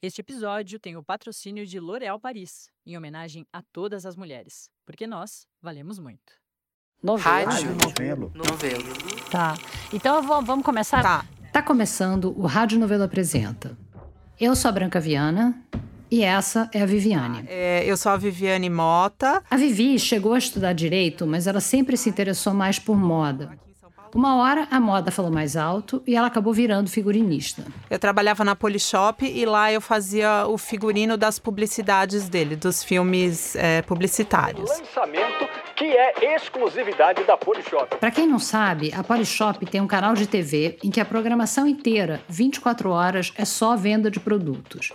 Este episódio tem o patrocínio de L'Oréal Paris, em homenagem a todas as mulheres, porque nós valemos muito. Novelo. Rádio novelo. Novelo. Tá. Então eu vou- vamos começar. Tá. Tá começando o Rádio Novelo Apresenta. Eu sou a Branca Viana e essa é a Viviane. É, eu sou a Viviane Mota. A Vivi chegou a estudar direito, mas ela sempre se interessou mais por moda. Uma hora a moda falou mais alto e ela acabou virando figurinista. Eu trabalhava na Polishop e lá eu fazia o figurino das publicidades dele, dos filmes é, publicitários. lançamento que é exclusividade da Polishop. Para quem não sabe, a Polishop tem um canal de TV em que a programação inteira, 24 horas, é só venda de produtos.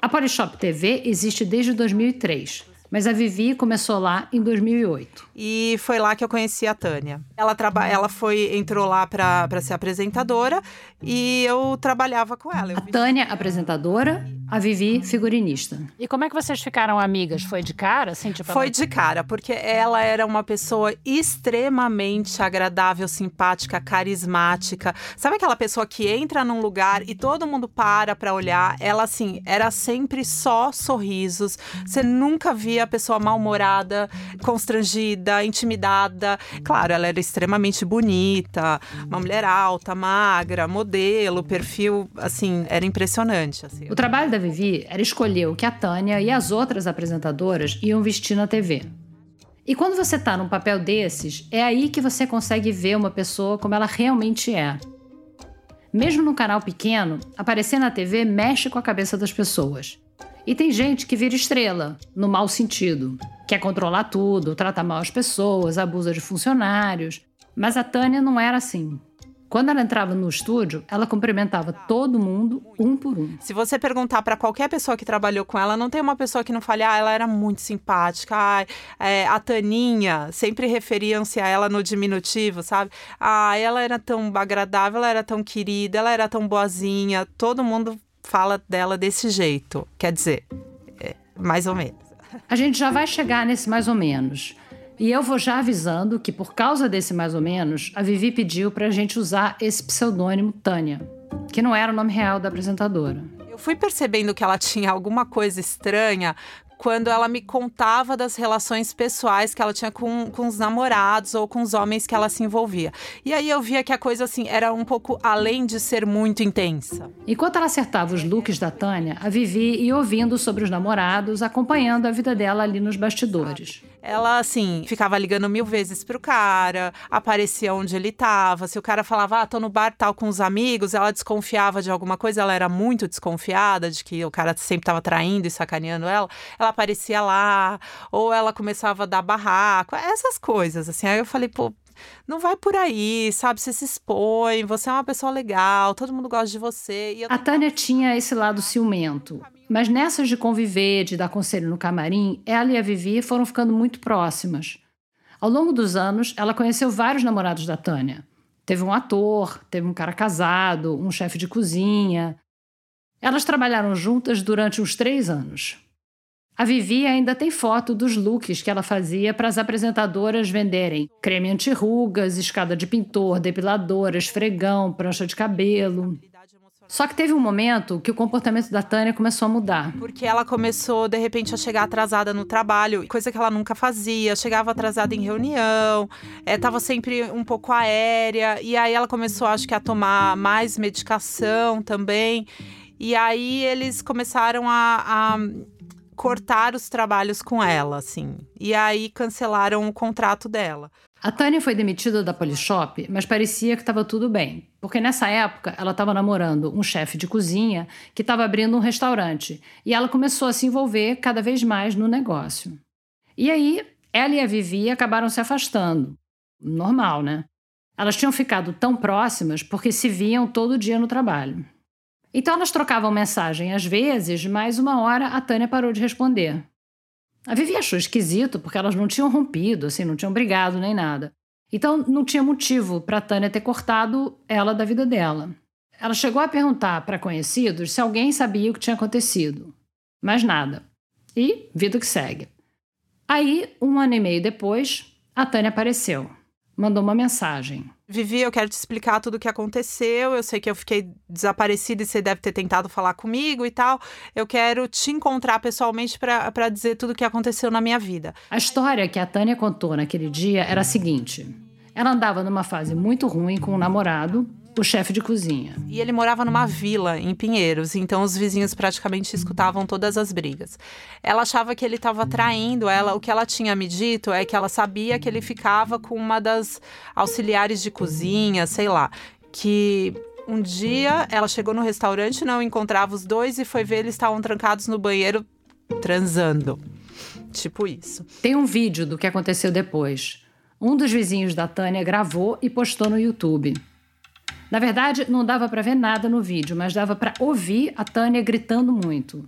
A Polishop TV existe desde 2003, mas a Vivi começou lá em 2008. E foi lá que eu conheci a Tânia. Ela, traba ela foi, entrou lá para ser apresentadora e eu trabalhava com ela. Eu A vi- Tânia, apresentadora, a Vivi, figurinista. E como é que vocês ficaram amigas? Foi de cara, assim, tipo... Foi de cara, porque ela era uma pessoa extremamente agradável, simpática, carismática. Sabe aquela pessoa que entra num lugar e todo mundo para pra olhar? Ela, assim, era sempre só sorrisos. Você nunca via a pessoa mal-humorada, constrangida, intimidada. Claro, ela era extremamente bonita, uma mulher alta, magra, modelo, perfil, assim, era impressionante. Assim. O trabalho da Vivi era escolher o que a Tânia e as outras apresentadoras iam vestir na TV. E quando você tá num papel desses, é aí que você consegue ver uma pessoa como ela realmente é. Mesmo num canal pequeno, aparecer na TV mexe com a cabeça das pessoas. E tem gente que vira estrela, no mau sentido. Quer controlar tudo, trata mal as pessoas, abusa de funcionários. Mas a Tânia não era assim. Quando ela entrava no estúdio, ela cumprimentava todo mundo, um por um. Se você perguntar pra qualquer pessoa que trabalhou com ela, não tem uma pessoa que não fale, ah, ela era muito simpática, ah, é, a Taninha, sempre referiam-se a ela no diminutivo, sabe? Ah, ela era tão agradável, ela era tão querida, ela era tão boazinha, todo mundo fala dela desse jeito. Quer dizer, é, mais ou menos. A gente já vai chegar nesse mais ou menos. E eu vou já avisando que, por causa desse mais ou menos, a Vivi pediu pra gente usar esse pseudônimo Tânia, que não era o nome real da apresentadora. Eu fui percebendo que ela tinha alguma coisa estranha quando ela me contava das relações pessoais que ela tinha com, com os namorados ou com os homens que ela se envolvia. E aí eu via que a coisa assim era um pouco além de ser muito intensa. Enquanto ela acertava os looks da Tânia, a Vivi ia ouvindo sobre os namorados, acompanhando a vida dela ali nos bastidores. Ela, assim, ficava ligando mil vezes pro cara, aparecia onde ele tava. Se o cara falava, ah, tô no bar tal com os amigos, ela desconfiava de alguma coisa, ela era muito desconfiada de que o cara sempre tava traindo e sacaneando ela. Ela aparecia lá, ou ela começava a dar barraco, essas coisas, assim. Aí eu falei, pô. Não vai por aí, sabe? Você se expõe, você é uma pessoa legal, todo mundo gosta de você. Eu A Tânia tinha esse lado ciumento. Mas nessas de conviver, de dar conselho no camarim, ela e a Vivi foram ficando muito próximas. Ao longo dos anos, ela conheceu vários namorados da Tânia. Teve um ator, teve um cara casado, um chefe de cozinha. Elas trabalharam juntas durante uns três anos. A Vivi ainda tem foto dos looks que ela fazia para as apresentadoras venderem creme anti-rugas, escada de pintor, depiladora, esfregão, prancha de cabelo. Só que teve um momento que o comportamento da Tânia começou a mudar. Porque ela começou, de repente, a chegar atrasada no trabalho, coisa que ela nunca fazia. Chegava atrasada em reunião, estava sempre um pouco aérea. E aí ela começou, acho que, a tomar mais medicação também. E aí eles começaram a, a cortar os trabalhos com ela, assim. E aí cancelaram o contrato dela. A Tânia foi demitida da Polishop, mas parecia que estava tudo bem, porque nessa época ela estava namorando um chefe de cozinha que estava abrindo um restaurante e ela começou a se envolver cada vez mais no negócio. E aí, ela e a Vivi acabaram se afastando. Normal, né? Elas tinham ficado tão próximas porque se viam todo dia no trabalho. Então elas trocavam mensagem às vezes, mas uma hora a Tânia parou de responder. A Vivi achou esquisito porque elas não tinham rompido, assim, não tinham brigado nem nada. Então não tinha motivo para Tânia ter cortado ela da vida dela. Ela chegou a perguntar para conhecidos se alguém sabia o que tinha acontecido. Mas nada. E vida que segue. Aí, um ano e meio depois, a Tânia apareceu. Mandou uma mensagem. Vivi, eu quero te explicar tudo o que aconteceu. Eu sei que eu fiquei desaparecida e você deve ter tentado falar comigo e tal. Eu quero te encontrar pessoalmente para dizer tudo o que aconteceu na minha vida. A história que a Tânia contou naquele dia era a seguinte: ela andava numa fase muito ruim com o um namorado, o chefe de cozinha. E ele morava numa vila em Pinheiros, então os vizinhos praticamente escutavam todas as brigas. Ela achava que ele estava traindo ela. O que ela tinha me dito é que ela sabia que ele ficava com uma das auxiliares de cozinha, sei lá, que um dia ela chegou no restaurante, não encontrava os dois e foi ver eles estavam trancados no banheiro transando. Tipo isso. Tem um vídeo do que aconteceu depois. Um dos vizinhos da Tânia gravou e postou no YouTube. Na verdade, não dava para ver nada no vídeo, mas dava para ouvir a Tânia gritando muito.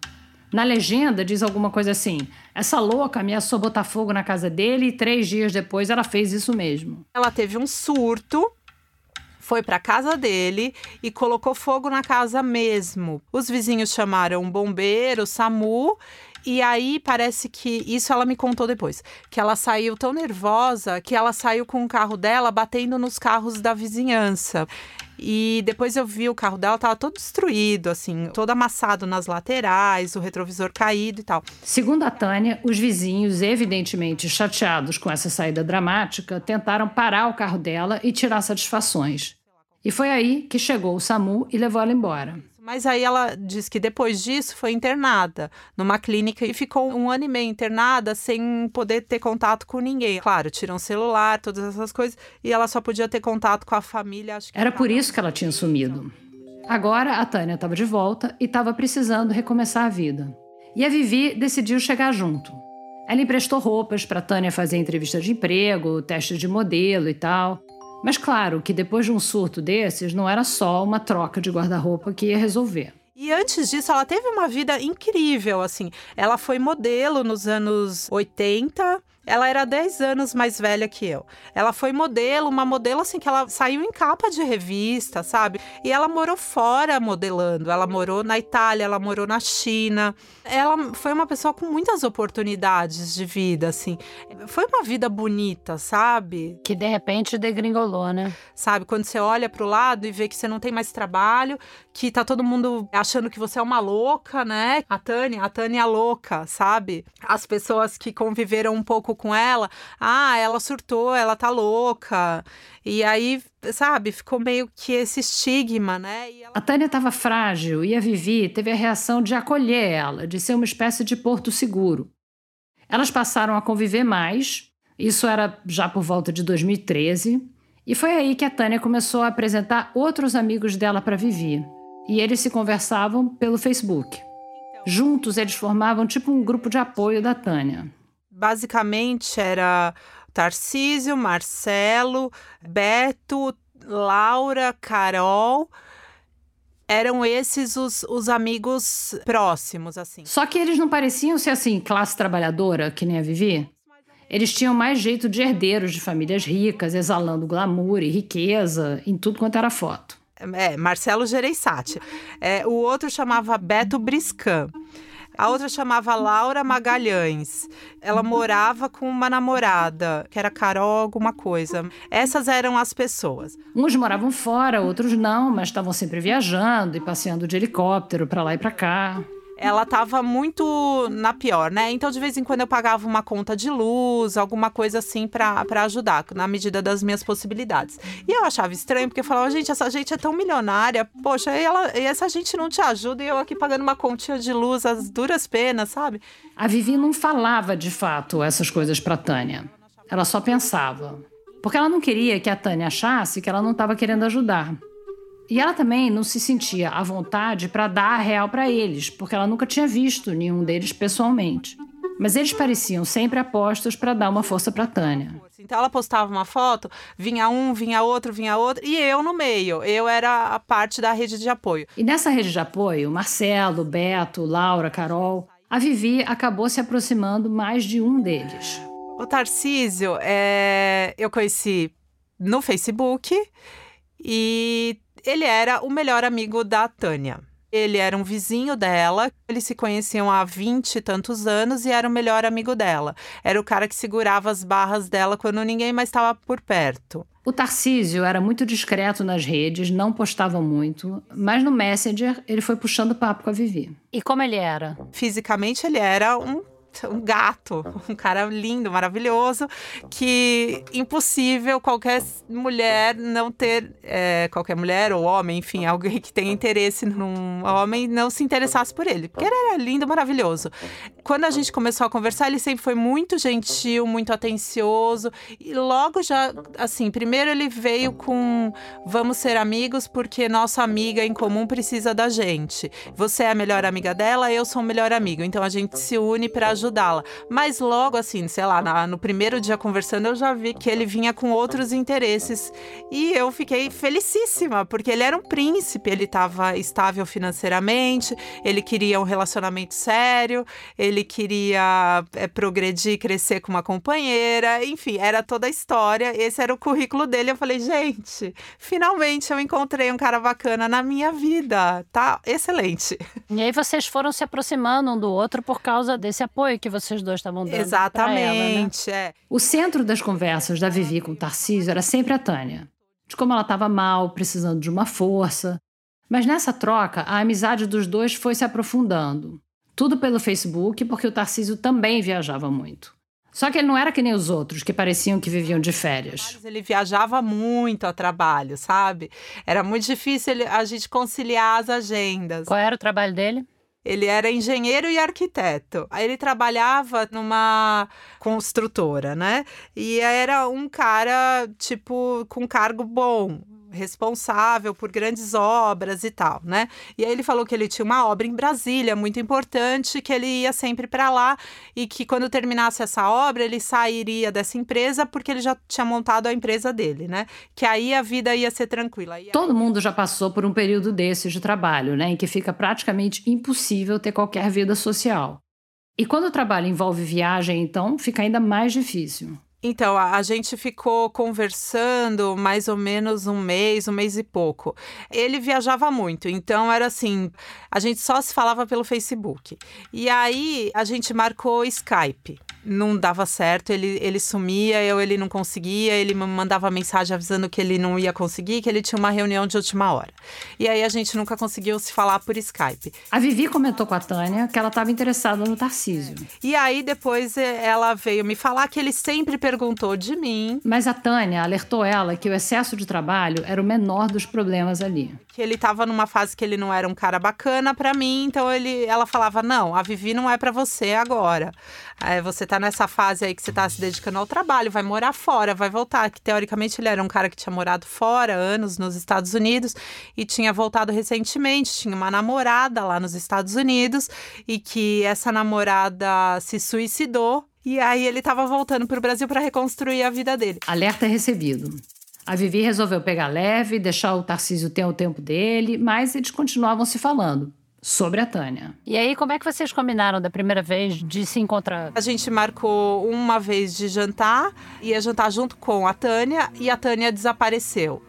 Na legenda diz alguma coisa assim: essa louca ameaçou botar fogo na casa dele e três dias depois ela fez isso mesmo. Ela teve um surto foi para casa dele e colocou fogo na casa mesmo. Os vizinhos chamaram um bombeiro, SAMU, e aí parece que isso ela me contou depois, que ela saiu tão nervosa que ela saiu com o carro dela batendo nos carros da vizinhança. E depois eu vi o carro dela, tava todo destruído, assim, todo amassado nas laterais, o retrovisor caído e tal. Segundo a Tânia, os vizinhos, evidentemente chateados com essa saída dramática, tentaram parar o carro dela e tirar satisfações. E foi aí que chegou o SAMU e levou ela embora. Mas aí ela diz que depois disso foi internada numa clínica e ficou um ano e meio internada sem poder ter contato com ninguém. Claro, tiram celular, todas essas coisas, e ela só podia ter contato com a família. Era por isso que ela tinha sumido. Agora a Tânia estava de volta e estava precisando recomeçar a vida. E a Vivi decidiu chegar junto. Ela emprestou roupas para Tânia fazer entrevista de emprego, teste de modelo e tal. Mas claro que depois de um surto desses, não era só uma troca de guarda-roupa que ia resolver. E antes disso, ela teve uma vida incrível, assim. Ela foi modelo nos anos 80, ela era 10 anos mais velha que eu. Ela foi modelo, uma modelo assim que ela saiu em capa de revista, sabe? E ela morou fora modelando. Ela morou na Itália, ela morou na China. Ela foi uma pessoa com muitas oportunidades de vida, assim. Foi uma vida bonita, sabe? Que de repente degringolou, né? Sabe, quando você olha para o lado e vê que você não tem mais trabalho, que tá todo mundo achando que você é uma louca, né? A Tânia, a Tânia é louca, sabe? As pessoas que conviveram um pouco com ela, ah, ela surtou, ela tá louca. E aí, sabe, ficou meio que esse estigma, né? Ela... A Tânia estava frágil e a Vivi teve a reação de acolher ela, de ser uma espécie de porto seguro. Elas passaram a conviver mais, isso era já por volta de 2013, e foi aí que a Tânia começou a apresentar outros amigos dela para Vivi. E eles se conversavam pelo Facebook. Juntos, eles formavam tipo um grupo de apoio da Tânia basicamente era Tarcísio, Marcelo, Beto, Laura, Carol. Eram esses os, os amigos próximos, assim. Só que eles não pareciam ser assim, classe trabalhadora, que nem a Vivi. Eles tinham mais jeito de herdeiros de famílias ricas, exalando glamour e riqueza em tudo quanto era foto. É, Marcelo Gereissati. É, o outro chamava Beto Briscan. A outra chamava Laura Magalhães. Ela morava com uma namorada, que era Carol alguma coisa. Essas eram as pessoas. Uns moravam fora, outros não, mas estavam sempre viajando e passeando de helicóptero para lá e para cá ela tava muito na pior, né? Então, de vez em quando eu pagava uma conta de luz, alguma coisa assim para ajudar, na medida das minhas possibilidades. E eu achava estranho, porque eu falava, gente, essa gente é tão milionária, poxa, e, ela, e essa gente não te ajuda, e eu aqui pagando uma continha de luz, as duras penas, sabe? A Vivi não falava de fato essas coisas para Tânia. Ela só pensava. Porque ela não queria que a Tânia achasse que ela não estava querendo ajudar. E ela também não se sentia à vontade para dar a real para eles, porque ela nunca tinha visto nenhum deles pessoalmente. Mas eles pareciam sempre apostos para dar uma força para Tânia. Então ela postava uma foto, vinha um, vinha outro, vinha outro, e eu no meio. Eu era a parte da rede de apoio. E nessa rede de apoio, Marcelo, Beto, Laura, Carol, a Vivi acabou se aproximando mais de um deles. O Tarcísio, é... eu conheci no Facebook e ele era o melhor amigo da Tânia. Ele era um vizinho dela, eles se conheciam há 20 e tantos anos e era o melhor amigo dela. Era o cara que segurava as barras dela quando ninguém mais estava por perto. O Tarcísio era muito discreto nas redes, não postava muito, mas no Messenger ele foi puxando papo com a Vivi. E como ele era? Fisicamente ele era um um gato, um cara lindo, maravilhoso, que impossível qualquer mulher não ter, é, qualquer mulher ou homem, enfim, alguém que tenha interesse num homem, não se interessasse por ele, porque ele era lindo, maravilhoso. Quando a gente começou a conversar, ele sempre foi muito gentil, muito atencioso, e logo já, assim, primeiro ele veio com vamos ser amigos porque nossa amiga em comum precisa da gente. Você é a melhor amiga dela, eu sou o melhor amigo, então a gente se une para ajudá-la. Mas logo assim, sei lá, na, no primeiro dia conversando, eu já vi que ele vinha com outros interesses. E eu fiquei felicíssima, porque ele era um príncipe, ele estava estável financeiramente, ele queria um relacionamento sério, ele queria é, progredir, crescer com uma companheira, enfim, era toda a história. Esse era o currículo dele. Eu falei, gente, finalmente eu encontrei um cara bacana na minha vida. Tá excelente. E aí vocês foram se aproximando um do outro por causa desse apoio apoio que vocês dois estavam dando. Exatamente, ela, né? é. O centro das conversas da Vivi com o Tarcísio era sempre a Tânia. De como ela estava mal, precisando de uma força. Mas nessa troca, a amizade dos dois foi se aprofundando. Tudo pelo Facebook, porque o Tarcísio também viajava muito. Só que ele não era que nem os outros, que pareciam que viviam de férias. Ele viajava muito a trabalho, sabe? Era muito difícil a gente conciliar as agendas. Qual era o trabalho dele? Ele era engenheiro e arquiteto. Aí ele trabalhava numa construtora, né? E era um cara, tipo, com cargo bom responsável por grandes obras e tal, né? E aí ele falou que ele tinha uma obra em Brasília muito importante, que ele ia sempre para lá e que quando terminasse essa obra ele sairia dessa empresa porque ele já tinha montado a empresa dele, né? Que aí a vida ia ser tranquila. Todo mundo já passou por um período desses de trabalho, né, em que fica praticamente impossível ter qualquer vida social. E quando o trabalho envolve viagem, então, fica ainda mais difícil. Então, a, gente ficou conversando mais ou menos um mês, um mês e pouco. Ele viajava muito, então era assim: a gente só se falava pelo Facebook. E aí a gente marcou Skype não dava certo, ele, ele sumia, eu ele não conseguia, ele me mandava mensagem avisando que ele não ia conseguir, que ele tinha uma reunião de última hora. E aí a gente nunca conseguiu se falar por Skype. A Vivi comentou com a Tânia que ela estava interessada no Tarcísio. E aí depois eh, ela veio me falar que ele sempre perguntou de mim. Mas a Tânia alertou ela que o excesso de trabalho era o menor dos problemas ali. Que ele estava numa fase que ele não era um cara bacana para mim, então ele, ela falava: "Não, a Vivi não é para você agora. É, você tá nessa fase aí que você tá se dedicando ao trabalho, vai morar fora, vai voltar. Que teoricamente ele era um cara que tinha morado fora anos nos Estados Unidos e tinha voltado recentemente, tinha uma namorada lá nos Estados Unidos e que essa namorada se suicidou. E aí ele estava voltando para o Brasil para reconstruir a vida dele. Alerta recebido. A Vivi resolveu pegar leve, deixar o Tarcísio ter o tempo dele, mas eles continuavam se falando sobre a Tânia. E aí, como é que vocês combinaram da primeira vez de se encontrar? A gente marcou uma vez de jantar, ia jantar junto com a Tânia e a Tânia desapareceu.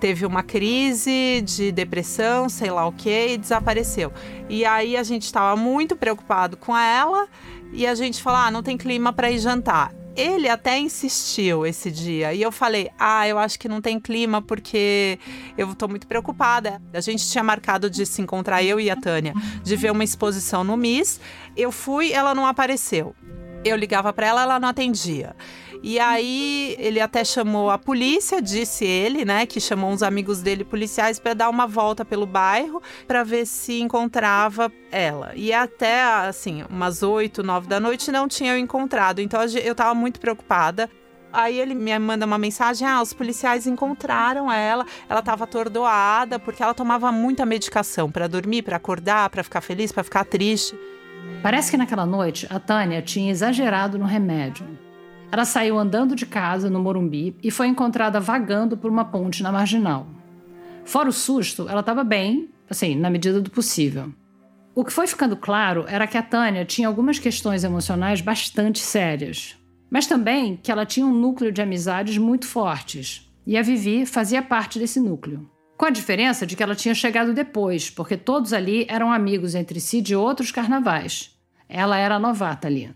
Teve uma crise de depressão, sei lá o que, e desapareceu. E aí a gente estava muito preocupado com ela e a gente falou: ah, não tem clima para ir jantar. Ele até insistiu esse dia e eu falei: Ah, eu acho que não tem clima porque eu tô muito preocupada. A gente tinha marcado de se encontrar, eu e a Tânia, de ver uma exposição no MIS. Eu fui, ela não apareceu. Eu ligava para ela, ela não atendia. E aí ele até chamou a polícia, disse ele, né, que chamou uns amigos dele policiais para dar uma volta pelo bairro para ver se encontrava ela. E até assim, umas 8, 9 da noite não tinham encontrado. Então eu tava muito preocupada. Aí ele me manda uma mensagem: ah, os policiais encontraram ela, ela estava atordoada porque ela tomava muita medicação para dormir, para acordar, para ficar feliz, para ficar triste. Parece que naquela noite a Tânia tinha exagerado no remédio. Ela saiu andando de casa no Morumbi e foi encontrada vagando por uma ponte na marginal. Fora o susto, ela estava bem, assim, na medida do possível. O que foi ficando claro era que a Tânia tinha algumas questões emocionais bastante sérias, mas também que ela tinha um núcleo de amizades muito fortes, e a Vivi fazia parte desse núcleo. Com a diferença de que ela tinha chegado depois, porque todos ali eram amigos entre si de outros carnavais. Ela era novata ali.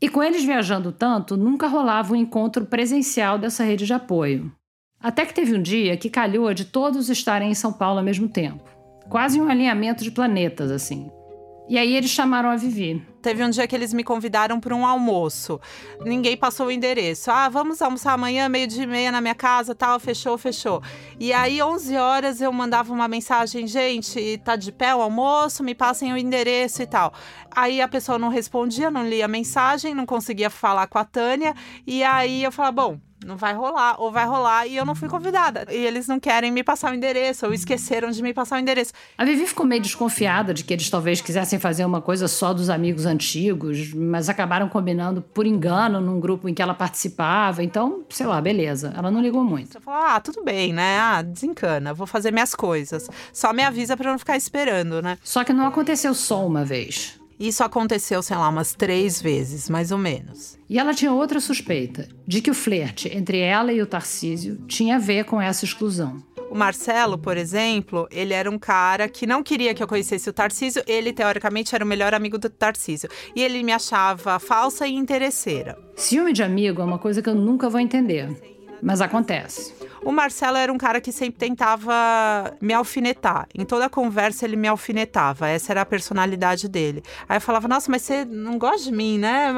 E com eles viajando tanto, nunca rolava um encontro presencial dessa rede de apoio. Até que teve um dia que calhou de todos estarem em São Paulo ao mesmo tempo. Quase um alinhamento de planetas, assim. E aí eles chamaram a Vivi. Teve um dia que eles me convidaram para um almoço. Ninguém passou o endereço. Ah, vamos almoçar amanhã, meio dia meia na minha casa, tal, fechou, fechou. E aí, 11 horas, eu mandava uma mensagem, gente, tá de pé o almoço, me passem o endereço e tal. Aí a pessoa não respondia, não lia a mensagem, não conseguia falar com a Tânia. E aí eu falava, bom, não vai rolar, ou vai rolar e eu não fui convidada. E eles não querem me passar o endereço, ou esqueceram de me passar o endereço. A Vivi ficou meio desconfiada de que eles talvez quisessem fazer uma coisa só dos amigos antigos, mas acabaram combinando por engano num grupo em que ela participava. Então, sei lá, beleza. Ela não ligou muito. Eu falei, ah, tudo bem, né? Ah, desencana, vou fazer minhas coisas. Só me avisa para não ficar esperando, né? Só que não aconteceu só uma vez. Isso aconteceu, sei lá, umas três vezes, mais ou menos. E ela tinha outra suspeita, de que o flerte entre ela e o Tarcísio tinha a ver com essa exclusão. O Marcelo, por exemplo, ele era um cara que não queria que eu conhecesse o Tarcísio. Ele, teoricamente, era o melhor amigo do Tarcísio. E ele me achava falsa e interesseira. Ciúme de amigo é uma coisa que eu nunca vou entender. Mas acontece. O Marcelo era um cara que sempre tentava me alfinetar. Em toda conversa ele me alfinetava. Essa era a personalidade dele. Aí eu falava: "Nossa, mas você não gosta de mim, né?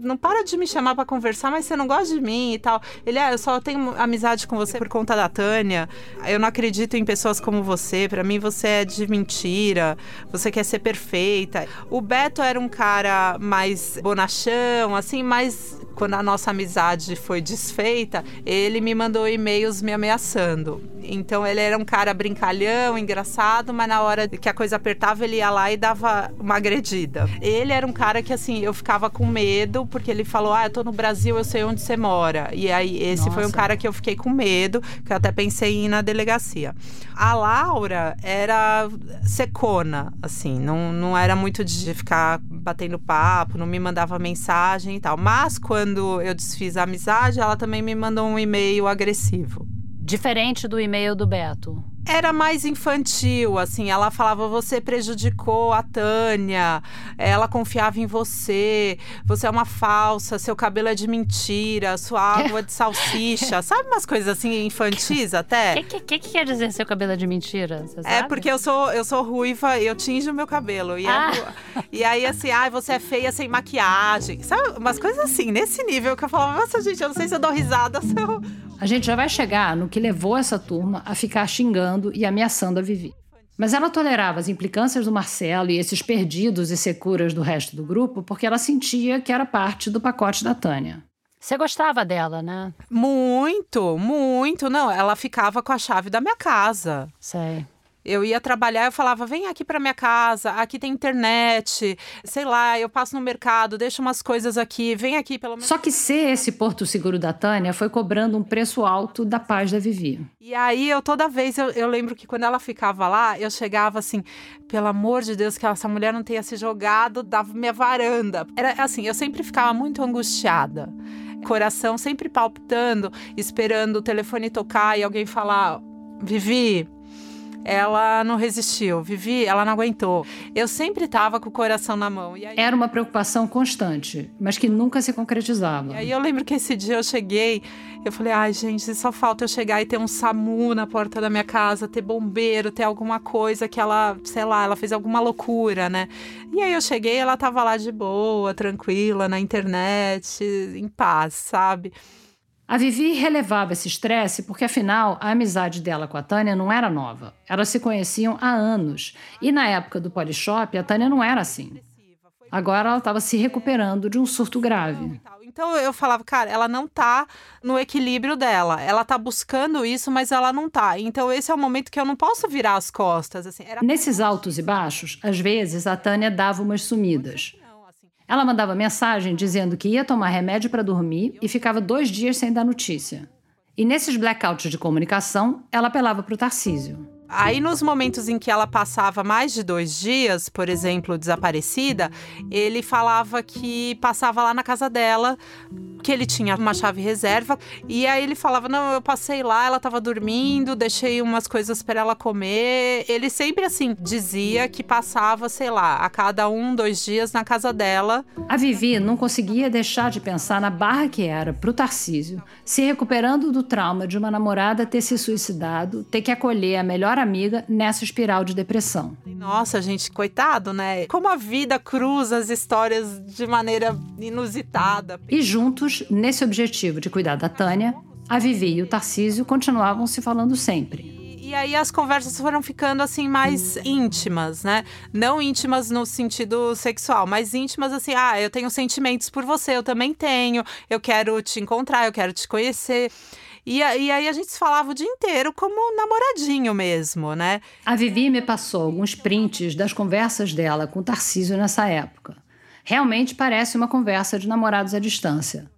Não para de me chamar para conversar, mas você não gosta de mim e tal". Ele: "Ah, eu só tenho amizade com você por conta da Tânia. Eu não acredito em pessoas como você. Para mim você é de mentira. Você quer ser perfeita". O Beto era um cara mais bonachão, assim, mas quando a nossa amizade foi desfeita, ele me mandou e-mails me ameaçando. Então ele era um cara brincalhão, engraçado, mas na hora que a coisa apertava, ele ia lá e dava uma agredida. Ele era um cara que assim, eu ficava com medo, porque ele falou: "Ah, eu tô no Brasil, eu sei onde você mora". E aí esse Nossa. foi um cara que eu fiquei com medo, que eu até pensei em ir na delegacia. A Laura era secona, assim, não, não era muito de ficar batendo papo, não me mandava mensagem e tal. Mas quando eu desfiz a amizade, ela também me mandou um e-mail agressivo. Diferente do e-mail do Beto era mais infantil, assim. Ela falava: você prejudicou a Tânia, ela confiava em você, você é uma falsa, seu cabelo é de mentira, sua água é de salsicha. Sabe umas coisas assim infantis até? O que, que, que, quer dizer seu cabelo é de mentira? é porque eu sou, eu sou ruiva e eu tinjo o meu cabelo. E, ah. e aí, assim, ah, você é feia sem maquiagem. Sabe? Umas coisas assim, nesse nível que eu falava: nossa, gente, eu não sei se eu dou risada, se eu a gente já vai chegar no que levou essa turma a ficar xingando e ameaçando a Vivi. Mas ela tolerava as implicâncias do Marcelo e esses perdidos e securas do resto do grupo porque ela sentia que era parte do pacote da Tânia. Você gostava dela, né? Muito, muito. Não, ela ficava com a chave da minha casa. Sei. Eu ia trabalhar, eu falava: vem aqui para minha casa, aqui tem internet, sei lá, eu passo no mercado, deixo umas coisas aqui, vem aqui pelo menos. Só que ser esse porto seguro da Tânia foi cobrando um preço alto da paz da Vivi. E aí eu toda vez eu, eu lembro que quando ela ficava lá, eu chegava assim, pelo amor de Deus, que essa mulher não tenha se jogado da minha varanda. Era assim, eu sempre ficava muito angustiada coração sempre palpitando, esperando o telefone tocar e alguém falar: Vivi, ela não resistiu. Vivi, ela não aguentou. Eu sempre estava com o coração na mão. Aí... Era uma preocupação constante, mas que nunca se concretizava. E aí eu lembro que esse dia eu cheguei, eu falei, ai gente, só falta eu chegar e ter um SAMU na porta da minha casa, ter bombeiro, ter alguma coisa que ela, sei lá, ela fez alguma loucura, né? E aí eu cheguei, ela tava lá de boa, tranquila, na internet, em paz, sabe? A Vivi relevava esse estresse porque, afinal, a amizade dela com a Tânia não era nova. Elas se conheciam há anos. E na época do Polishop, a Tânia não era assim. Agora ela estava se recuperando de um surto grave. Então eu falava, cara, ela não tá no equilíbrio dela. Ela tá buscando isso, mas ela não tá. Então esse é o momento que eu não posso virar as costas. Assim. Nesses altos e baixos, às vezes a Tânia dava umas sumidas. Ela mandava mensagem dizendo que ia tomar remédio para dormir e ficava dois dias sem dar notícia. E nesses blackouts de comunicação, ela apelava para o Tarcísio. Aí, nos momentos em que ela passava mais de dois dias, por exemplo, desaparecida, ele falava que passava lá na casa dela que ele tinha uma chave reserva. E aí ele falava: Não, eu passei lá, ela tava dormindo, deixei umas coisas para ela comer. Ele sempre assim dizia que passava, sei lá, a cada um, dois dias na casa dela. A Vivi não conseguia deixar de pensar na barra que era pro Tarcísio, se recuperando do trauma de uma namorada ter se suicidado, ter que acolher a melhor amiga nessa espiral de depressão. Nossa, gente, coitado, né? Como a vida cruza as histórias de maneira inusitada. E juntos, nesse objetivo de cuidar da Tânia, a Vivi e o Tarcísio continuavam se falando sempre. E aí as conversas foram ficando assim mais íntimas, né? Não íntimas no sentido sexual, mas íntimas assim, ah, eu tenho sentimentos por você, eu também tenho, eu quero te encontrar, eu quero te conhecer. E, e aí a gente se falava o dia inteiro como namoradinho mesmo, né? A Vivi me passou alguns prints das conversas dela com o Tarcísio nessa época. Realmente parece uma conversa de namorados à distância.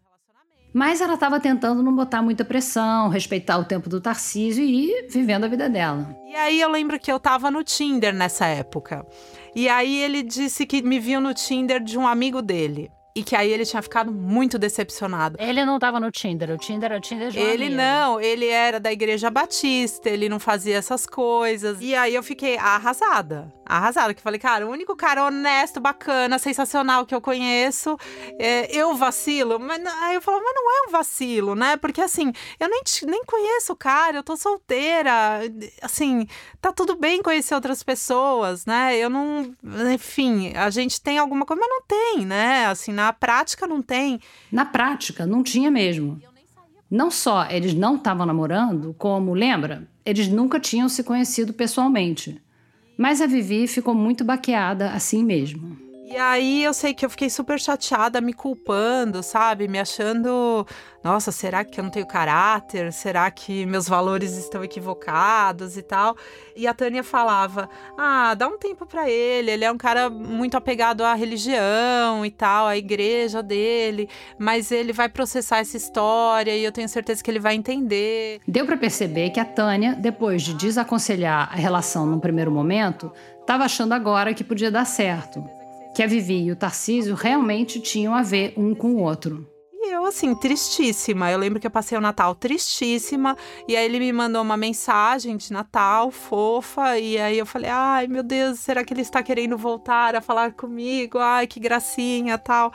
Mas ela estava tentando não botar muita pressão, respeitar o tempo do Tarcísio e ir vivendo a vida dela. E aí eu lembro que eu estava no Tinder nessa época. E aí ele disse que me viu no Tinder de um amigo dele. E que aí ele tinha ficado muito decepcionado. Ele não estava no Tinder, o Tinder era o Tinder de um Ele amigo. não, ele era da igreja batista, ele não fazia essas coisas. E aí eu fiquei arrasada. Arrasada, que falei, cara, o único cara honesto, bacana, sensacional que eu conheço, é, eu vacilo. Mas aí eu falo, mas não é um vacilo, né? Porque assim, eu nem, nem conheço o cara, eu tô solteira. Assim, tá tudo bem conhecer outras pessoas, né? Eu não. Enfim, a gente tem alguma coisa, mas não tem, né? Assim, na prática não tem. Na prática, não tinha mesmo. Não só eles não estavam namorando, como, lembra? Eles nunca tinham se conhecido pessoalmente. Mas a Vivi ficou muito baqueada assim mesmo. E aí eu sei que eu fiquei super chateada, me culpando, sabe? Me achando, nossa, será que eu não tenho caráter? Será que meus valores estão equivocados e tal? E a Tânia falava: "Ah, dá um tempo para ele, ele é um cara muito apegado à religião e tal, à igreja dele, mas ele vai processar essa história e eu tenho certeza que ele vai entender". Deu para perceber que a Tânia, depois de desaconselhar a relação num primeiro momento, estava achando agora que podia dar certo que a Vivi e o Tarcísio realmente tinham a ver um com o outro. E eu, assim, tristíssima. Eu lembro que eu passei o Natal tristíssima. E aí ele me mandou uma mensagem de Natal, fofa. E aí eu falei, ai, meu Deus, será que ele está querendo voltar a falar comigo? Ai, que gracinha, tal.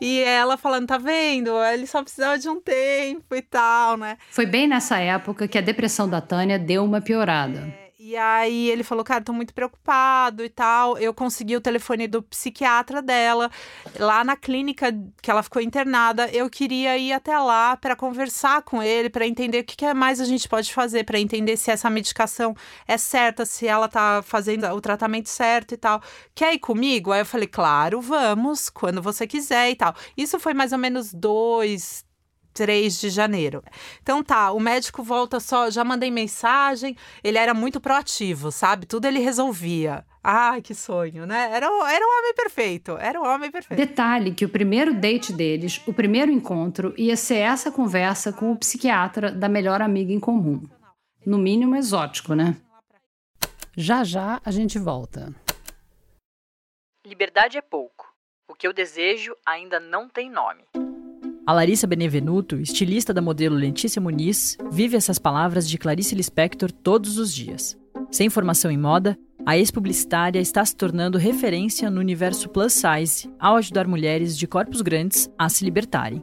E ela falando, tá vendo? Ele só precisava de um tempo e tal, né? Foi bem nessa época que a depressão da Tânia deu uma piorada. É... E aí ele falou, cara, tô muito preocupado e tal. Eu consegui o telefone do psiquiatra dela, lá na clínica que ela ficou internada. Eu queria ir até lá para conversar com ele, para entender o que, que mais a gente pode fazer, para entender se essa medicação é certa, se ela tá fazendo o tratamento certo e tal. Quer ir comigo? Aí eu falei, claro, vamos, quando você quiser e tal. Isso foi mais ou menos dois, 3 de janeiro. Então tá, o médico volta só, já mandei mensagem, ele era muito proativo, sabe? Tudo ele resolvia. Ai, que sonho, né? Era, era um homem perfeito, era um homem perfeito. Detalhe que o primeiro date deles, o primeiro encontro, ia ser essa conversa com o psiquiatra da melhor amiga em comum. No mínimo exótico, né? Já já a gente volta. Liberdade é pouco. O que eu desejo ainda não tem nome. A Larissa Benevenuto, estilista da modelo Letícia Muniz, vive essas palavras de Clarice Lispector todos os dias. Sem formação em moda, a ex-publicitária está se tornando referência no universo plus size ao ajudar mulheres de corpos grandes a se libertarem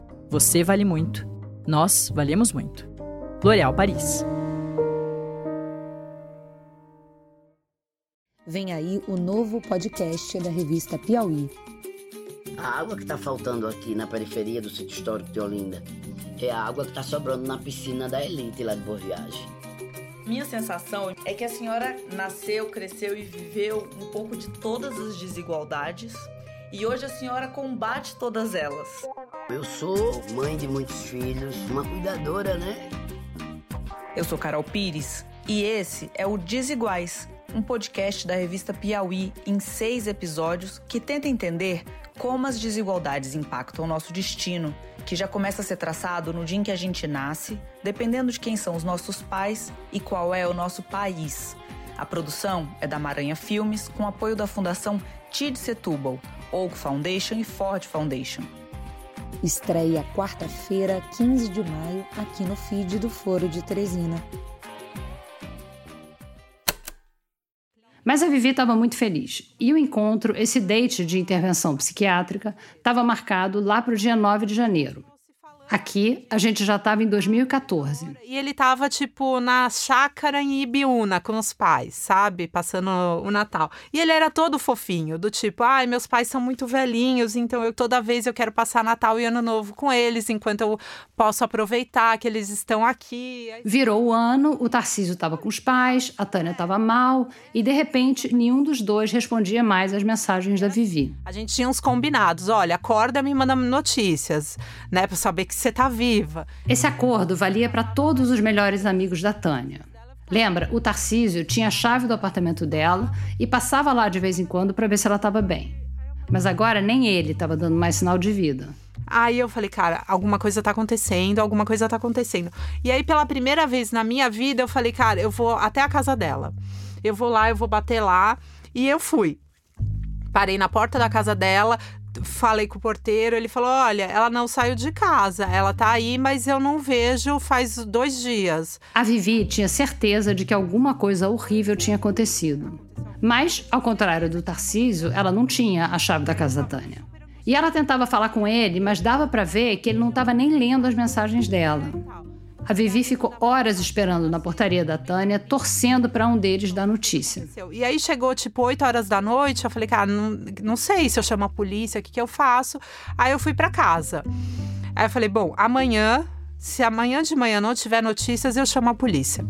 você vale muito. Nós valemos muito. L'Oréal Paris. Vem aí o novo podcast da revista Piauí. A água que está faltando aqui na periferia do sítio histórico de Olinda é a água que está sobrando na piscina da Elite lá de Boa Viagem. Minha sensação é que a senhora nasceu, cresceu e viveu um pouco de todas as desigualdades e hoje a senhora combate todas elas. Eu sou mãe de muitos filhos, uma cuidadora, né? Eu sou Carol Pires e esse é o Desiguais, um podcast da revista Piauí em seis episódios que tenta entender como as desigualdades impactam o nosso destino, que já começa a ser traçado no dia em que a gente nasce, dependendo de quem são os nossos pais e qual é o nosso país. A produção é da Maranha Filmes, com apoio da Fundação Tid Setúbal, Oak Foundation e Ford Foundation. Estreia quarta-feira, 15 de maio, aqui no feed do Foro de Teresina. Mas a Vivi estava muito feliz. E o encontro, esse date de intervenção psiquiátrica, estava marcado lá para o dia 9 de janeiro. Aqui, a gente já estava em 2014. E ele estava, tipo, na chácara em Ibiúna com os pais, sabe? Passando o Natal. E ele era todo fofinho, do tipo, ai, meus pais são muito velhinhos, então eu toda vez eu quero passar Natal e Ano Novo com eles, enquanto eu posso aproveitar que eles estão aqui. Virou o ano, o Tarcísio estava com os pais, a Tânia estava mal, e de repente nenhum dos dois respondia mais às mensagens da Vivi. A gente tinha uns combinados, olha, acorda me manda notícias, né, para saber que você tá viva. Esse acordo valia para todos os melhores amigos da Tânia. Lembra, o Tarcísio tinha a chave do apartamento dela e passava lá de vez em quando para ver se ela estava bem. Mas agora nem ele estava dando mais sinal de vida. Aí eu falei, cara, alguma coisa tá acontecendo, alguma coisa tá acontecendo. E aí, pela primeira vez na minha vida, eu falei, cara, eu vou até a casa dela. Eu vou lá, eu vou bater lá. E eu fui. Parei na porta da casa dela, falei com o porteiro, ele falou: olha, ela não saiu de casa, ela tá aí, mas eu não vejo faz dois dias. A Vivi tinha certeza de que alguma coisa horrível tinha acontecido. Mas, ao contrário do Tarcísio, ela não tinha a chave da casa da Tânia. E ela tentava falar com ele, mas dava para ver que ele não estava nem lendo as mensagens dela. A Vivi ficou horas esperando na portaria da Tânia, torcendo para um deles dar notícia. E aí chegou tipo 8 horas da noite, eu falei, cara, não, não sei se eu chamo a polícia, o que, que eu faço. Aí eu fui para casa. Aí eu falei, bom, amanhã, se amanhã de manhã não tiver notícias, eu chamo a polícia.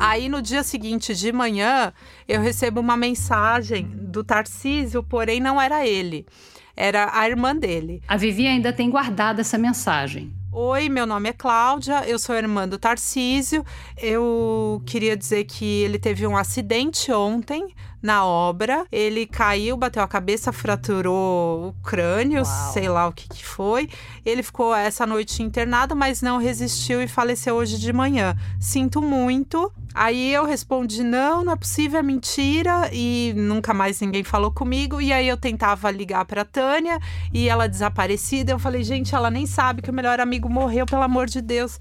Aí no dia seguinte de manhã, eu recebo uma mensagem do Tarcísio, porém não era ele, era a irmã dele. A Vivi ainda tem guardado essa mensagem. Oi, meu nome é Cláudia, eu sou irmã do Tarcísio. Eu queria dizer que ele teve um acidente ontem na obra. Ele caiu, bateu a cabeça, fraturou o crânio, Uau. sei lá o que, que foi. Ele ficou essa noite internado, mas não resistiu e faleceu hoje de manhã. Sinto muito. Aí eu respondi: não, não é possível, é mentira. E nunca mais ninguém falou comigo. E aí eu tentava ligar pra Tânia e ela desaparecida. Eu falei: gente, ela nem sabe que o melhor amigo morreu, pelo amor de Deus.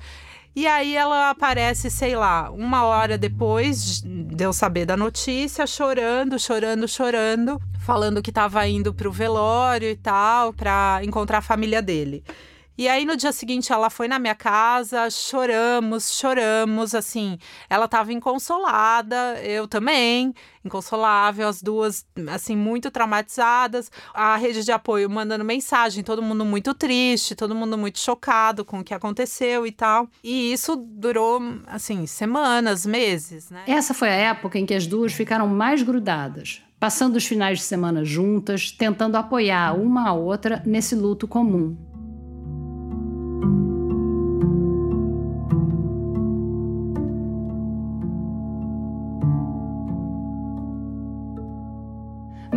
E aí ela aparece, sei lá, uma hora depois de eu saber da notícia, chorando, chorando, chorando, falando que estava indo pro velório e tal, para encontrar a família dele. E aí no dia seguinte ela foi na minha casa, choramos, choramos, assim, ela estava inconsolada, eu também, inconsolável, as duas assim muito traumatizadas, a rede de apoio mandando mensagem, todo mundo muito triste, todo mundo muito chocado com o que aconteceu e tal. E isso durou assim, semanas, meses, né? Essa foi a época em que as duas ficaram mais grudadas passando os finais de semana juntas, tentando apoiar uma a outra nesse luto comum.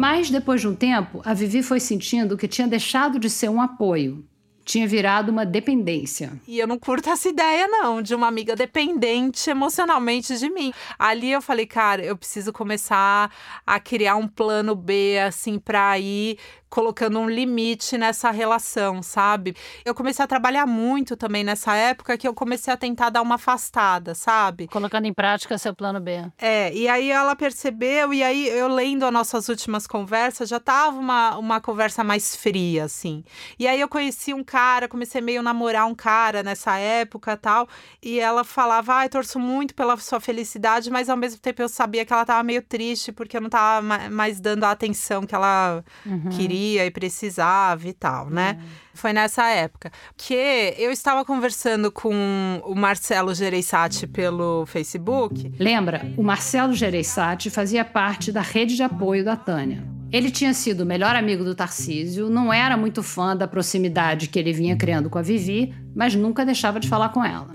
Mas depois de um tempo, a Vivi foi sentindo que tinha deixado de ser um apoio tinha virado uma dependência. E eu não curto essa ideia, não, de uma amiga dependente emocionalmente de mim. Ali eu falei, cara, eu preciso começar a criar um plano B, assim, pra ir colocando um limite nessa relação, sabe? Eu comecei a trabalhar muito também nessa época que eu comecei a tentar dar uma afastada, sabe? Colocando em prática seu plano B. É, e aí ela percebeu, e aí eu lendo as nossas últimas conversas, já tava uma, uma conversa mais fria, assim. E aí eu conheci um cara, comecei meio a namorar um cara nessa época tal, e ela falava, ai, ah, torço muito pela sua felicidade, mas ao mesmo tempo eu sabia que ela tava meio triste porque eu não tava mais dando a atenção que ela uhum. queria queria e precisava e tal, né? Uhum. Foi nessa época que eu estava conversando com o Marcelo Gereissati pelo Facebook. Lembra? O Marcelo Gereissati fazia parte da rede de apoio da Tânia. Ele tinha sido o melhor amigo do Tarcísio, não era muito fã da proximidade que ele vinha criando com a Vivi, mas nunca deixava de falar com ela.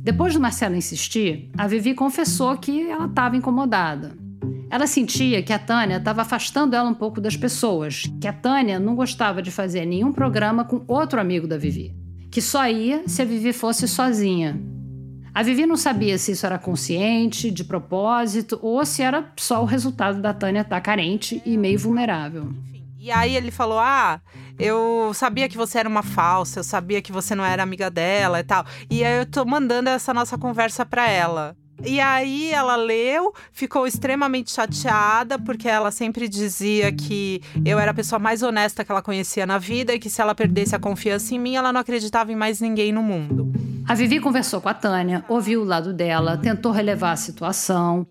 Depois do Marcelo insistir, a Vivi confessou que ela estava incomodada. Ela sentia que a Tânia estava afastando ela um pouco das pessoas, que a Tânia não gostava de fazer nenhum programa com outro amigo da Vivi, que só ia se a Vivi fosse sozinha. A Vivi não sabia se isso era consciente, de propósito, ou se era só o resultado da Tânia estar tá carente e meio vulnerável. E aí ele falou: Ah, eu sabia que você era uma falsa, eu sabia que você não era amiga dela e tal. E aí eu tô mandando essa nossa conversa para ela. E aí ela leu, ficou extremamente chateada, porque ela sempre dizia que eu era a pessoa mais honesta que ela conhecia na vida e que se ela perdesse a confiança em mim, ela não acreditava em mais ninguém no mundo. A Vivi conversou com a Tânia, ouviu o lado dela, tentou relevar a situação.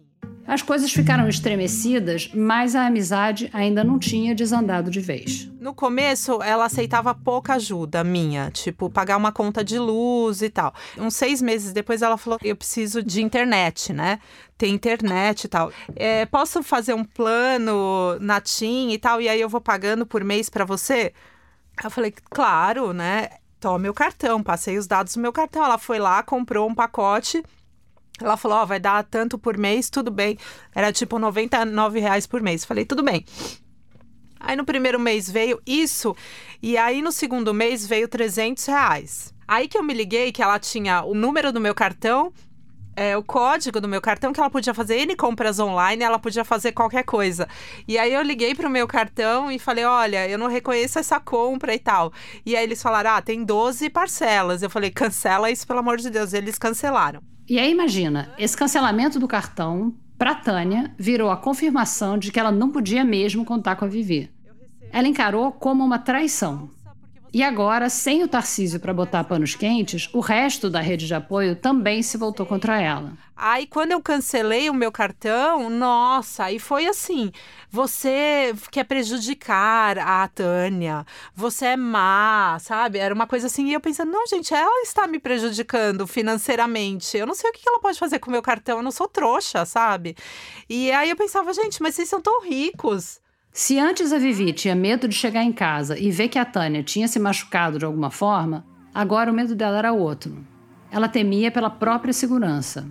As coisas ficaram estremecidas, mas a amizade ainda não tinha desandado de vez. No começo, ela aceitava pouca ajuda minha, tipo, pagar uma conta de luz e tal. Uns seis meses depois, ela falou: Eu preciso de internet, né? Tem internet e tal. É, posso fazer um plano na TIM e tal, e aí eu vou pagando por mês para você? Eu falei: Claro, né? Toma meu cartão, passei os dados do meu cartão. Ela foi lá, comprou um pacote ela falou, ó, oh, vai dar tanto por mês, tudo bem. Era tipo 99 reais por mês. Falei, tudo bem. Aí no primeiro mês veio isso, e aí no segundo mês veio 300 reais. Aí que eu me liguei que ela tinha o número do meu cartão, é, o código do meu cartão, que ela podia fazer N compras online, ela podia fazer qualquer coisa. E aí eu liguei pro meu cartão e falei: olha, eu não reconheço essa compra e tal. E aí eles falaram: ah, tem 12 parcelas. Eu falei: cancela isso, pelo amor de Deus. Eles cancelaram. E aí imagina, esse cancelamento do cartão para Tânia virou a confirmação de que ela não podia mesmo contar com a Vivi. Ela encarou como uma traição. E agora, sem o Tarcísio para botar panos quentes, o resto da rede de apoio também se voltou contra ela. Aí, quando eu cancelei o meu cartão, nossa, aí foi assim: você quer prejudicar a Tânia, você é má, sabe? Era uma coisa assim, e eu pensando, não, gente, ela está me prejudicando financeiramente. Eu não sei o que ela pode fazer com o meu cartão, eu não sou trouxa, sabe? E aí eu pensava, gente, mas vocês são tão ricos. Se antes a Vivi tinha medo de chegar em casa e ver que a Tânia tinha se machucado de alguma forma, agora o medo dela era outro. Ela temia pela própria segurança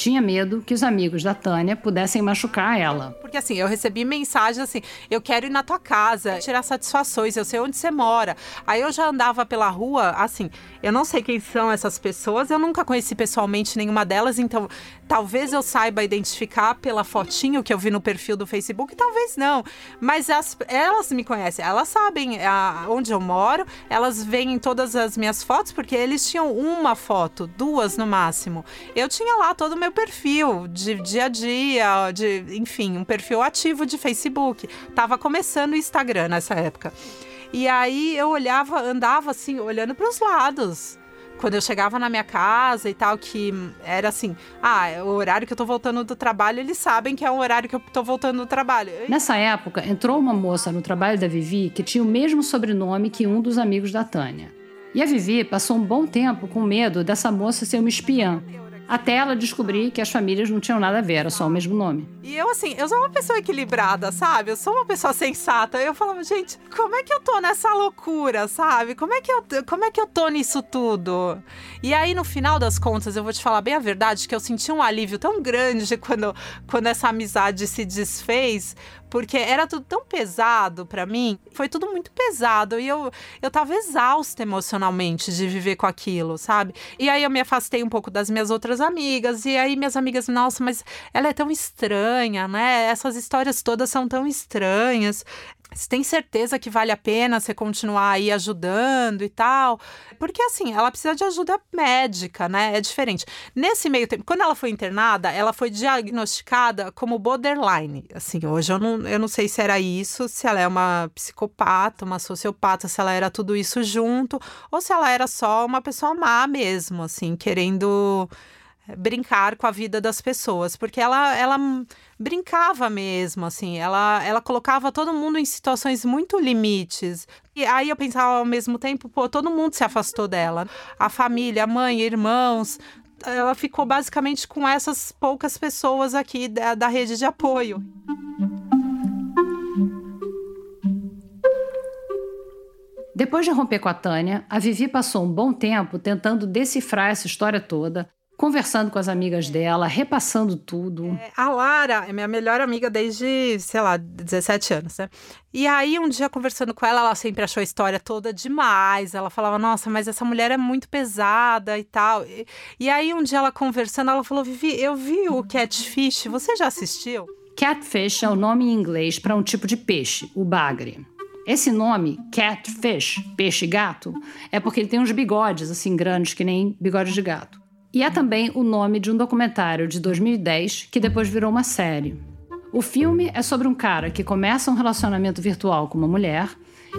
tinha medo que os amigos da Tânia pudessem machucar ela. Porque assim, eu recebi mensagens assim: eu quero ir na tua casa, tirar satisfações, eu sei onde você mora. Aí eu já andava pela rua, assim, eu não sei quem são essas pessoas, eu nunca conheci pessoalmente nenhuma delas, então talvez eu saiba identificar pela fotinho que eu vi no perfil do Facebook, talvez não. Mas as, elas me conhecem, elas sabem a, onde eu moro, elas veem todas as minhas fotos, porque eles tinham uma foto, duas no máximo. Eu tinha lá todo o meu perfil de dia a dia, de, enfim, um perfil ativo de Facebook. Tava começando o Instagram nessa época. E aí eu olhava, andava assim, olhando para os lados. Quando eu chegava na minha casa e tal, que era assim, ah, é o horário que eu tô voltando do trabalho, eles sabem que é o horário que eu tô voltando do trabalho. Nessa época, entrou uma moça no trabalho da Vivi que tinha o mesmo sobrenome que um dos amigos da Tânia. E a Vivi passou um bom tempo com medo dessa moça ser uma espiã até ela descobrir que as famílias não tinham nada a ver, era só o mesmo nome. E eu, assim, eu sou uma pessoa equilibrada, sabe? Eu sou uma pessoa sensata. Eu falava, gente, como é que eu tô nessa loucura, sabe? Como é que eu, como é que eu tô nisso tudo? E aí, no final das contas, eu vou te falar bem a verdade, que eu senti um alívio tão grande quando, quando essa amizade se desfez, porque era tudo tão pesado para mim. Foi tudo muito pesado e eu, eu tava exausta emocionalmente de viver com aquilo, sabe? E aí eu me afastei um pouco das minhas outras amigas e aí minhas amigas, nossa, mas ela é tão estranha, né? Essas histórias todas são tão estranhas. Você tem certeza que vale a pena você continuar aí ajudando e tal? Porque assim, ela precisa de ajuda médica, né? É diferente. Nesse meio tempo, quando ela foi internada, ela foi diagnosticada como borderline. Assim, hoje eu não, eu não sei se era isso, se ela é uma psicopata, uma sociopata, se ela era tudo isso junto, ou se ela era só uma pessoa má mesmo, assim, querendo brincar com a vida das pessoas, porque ela, ela brincava mesmo, assim, ela, ela colocava todo mundo em situações muito limites. E aí eu pensava ao mesmo tempo, pô, todo mundo se afastou dela. A família, a mãe, irmãos, ela ficou basicamente com essas poucas pessoas aqui da, da rede de apoio. Depois de romper com a Tânia, a Vivi passou um bom tempo tentando decifrar essa história toda, conversando com as amigas dela, repassando tudo. É, a Lara é minha melhor amiga desde, sei lá, 17 anos, né? E aí, um dia conversando com ela, ela sempre achou a história toda demais. Ela falava, nossa, mas essa mulher é muito pesada e tal. E, e aí, um dia ela conversando, ela falou, Vivi, eu vi o Catfish, você já assistiu? Catfish é o nome em inglês para um tipo de peixe, o bagre. Esse nome, catfish, peixe-gato, é porque ele tem uns bigodes assim grandes que nem bigode de gato. E é também o nome de um documentário de 2010 que depois virou uma série. O filme é sobre um cara que começa um relacionamento virtual com uma mulher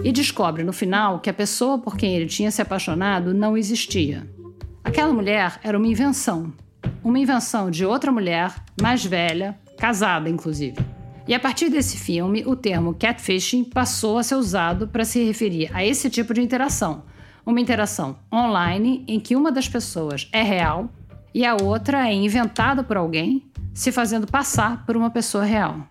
e descobre no final que a pessoa por quem ele tinha se apaixonado não existia. Aquela mulher era uma invenção. Uma invenção de outra mulher, mais velha, casada inclusive. E a partir desse filme, o termo catfishing passou a ser usado para se referir a esse tipo de interação, uma interação online em que uma das pessoas é real e a outra é inventada por alguém, se fazendo passar por uma pessoa real.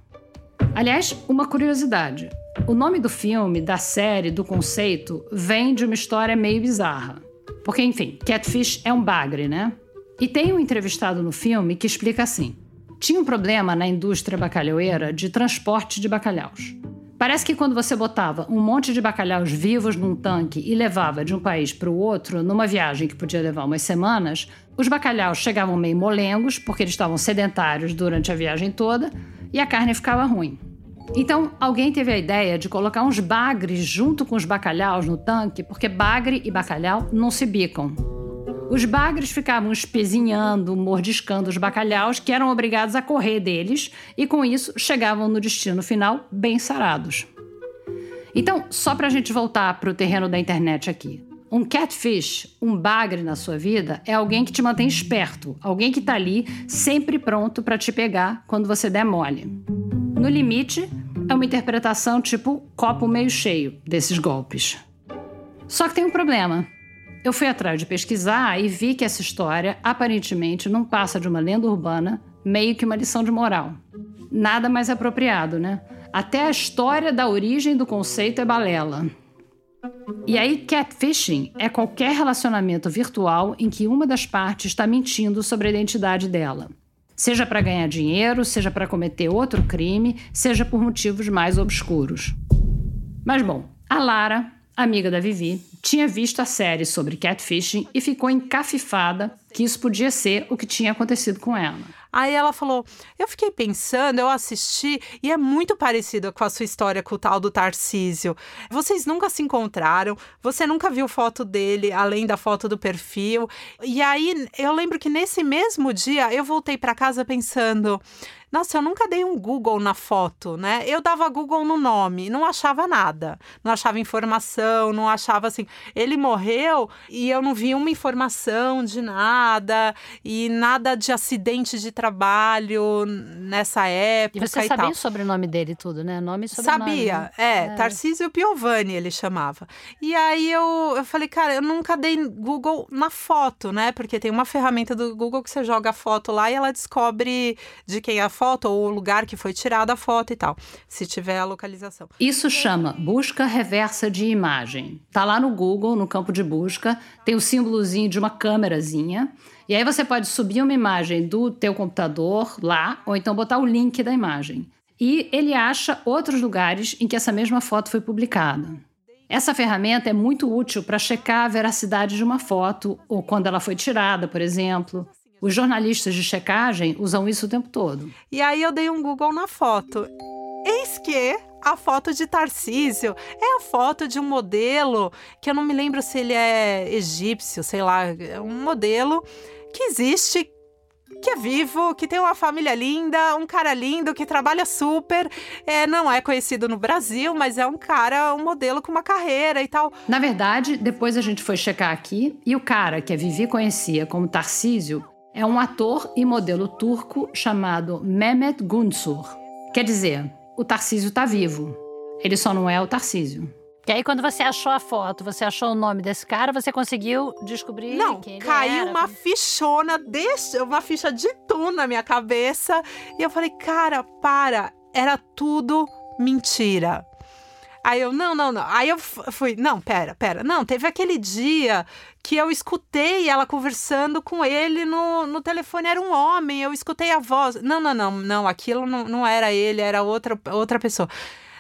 Aliás, uma curiosidade: o nome do filme, da série, do conceito, vem de uma história meio bizarra. Porque, enfim, Catfish é um bagre, né? E tem um entrevistado no filme que explica assim: tinha um problema na indústria bacalhaueira de transporte de bacalhaus. Parece que quando você botava um monte de bacalhaus vivos num tanque e levava de um país para o outro, numa viagem que podia levar umas semanas, os bacalhaus chegavam meio molengos, porque eles estavam sedentários durante a viagem toda, e a carne ficava ruim. Então, alguém teve a ideia de colocar uns bagres junto com os bacalhaus no tanque, porque bagre e bacalhau não se bicam. Os bagres ficavam espezinhando, mordiscando os bacalhaus, que eram obrigados a correr deles, e com isso chegavam no destino final bem sarados. Então, só para a gente voltar para o terreno da internet aqui. Um catfish, um bagre na sua vida, é alguém que te mantém esperto, alguém que está ali sempre pronto para te pegar quando você der mole. No limite, é uma interpretação tipo copo meio cheio desses golpes. Só que tem um problema. Eu fui atrás de pesquisar e vi que essa história aparentemente não passa de uma lenda urbana, meio que uma lição de moral. Nada mais apropriado, né? Até a história da origem do conceito é balela. E aí, catfishing é qualquer relacionamento virtual em que uma das partes está mentindo sobre a identidade dela. Seja para ganhar dinheiro, seja para cometer outro crime, seja por motivos mais obscuros. Mas bom, a Lara, amiga da Vivi, tinha visto a série sobre catfishing e ficou encafifada que isso podia ser o que tinha acontecido com ela. Aí ela falou: Eu fiquei pensando, eu assisti e é muito parecida com a sua história com o tal do Tarcísio. Vocês nunca se encontraram, você nunca viu foto dele além da foto do perfil. E aí eu lembro que nesse mesmo dia eu voltei para casa pensando Nossa, eu nunca dei um Google na foto, né? Eu dava Google no nome, não achava nada. Não achava informação, não achava assim. Ele morreu e eu não vi uma informação de nada e nada de acidente de trabalho nessa época. E você sabia o sobrenome dele tudo, né? Nome e sobrenome. Sabia, né? é, É. Tarcísio Piovani ele chamava. E aí eu, eu falei, cara, eu nunca dei Google na foto, né? Porque tem uma ferramenta do Google que você joga a foto lá e ela descobre de quem é a foto ou o lugar que foi tirada a foto e tal, se tiver a localização. Isso chama busca reversa de imagem. Tá lá no Google, no campo de busca, tem o símbolozinho de uma câmerazinha. E aí você pode subir uma imagem do teu computador lá, ou então botar o link da imagem. E ele acha outros lugares em que essa mesma foto foi publicada. Essa ferramenta é muito útil para checar a veracidade de uma foto, ou quando ela foi tirada, por exemplo. Os jornalistas de checagem usam isso o tempo todo. E aí eu dei um Google na foto. Eis que a foto de Tarcísio é a foto de um modelo que eu não me lembro se ele é egípcio, sei lá, é um modelo que existe, que é vivo, que tem uma família linda, um cara lindo, que trabalha super. É, não é conhecido no Brasil, mas é um cara, um modelo com uma carreira e tal. Na verdade, depois a gente foi checar aqui e o cara que a Vivi conhecia como Tarcísio é um ator e modelo turco chamado Mehmet Gunsur. Quer dizer, o Tarcísio tá vivo. Ele só não é o Tarcísio. Que aí, quando você achou a foto, você achou o nome desse cara, você conseguiu descobrir Não, quem ele caiu era. uma fichona, desse, uma ficha de tu na minha cabeça. E eu falei, cara, para, era tudo mentira. Aí eu, não, não, não. Aí eu fui, não, pera, pera. Não, teve aquele dia que eu escutei ela conversando com ele no, no telefone, era um homem, eu escutei a voz. Não, não, não, não, aquilo não, não era ele, era outra, outra pessoa.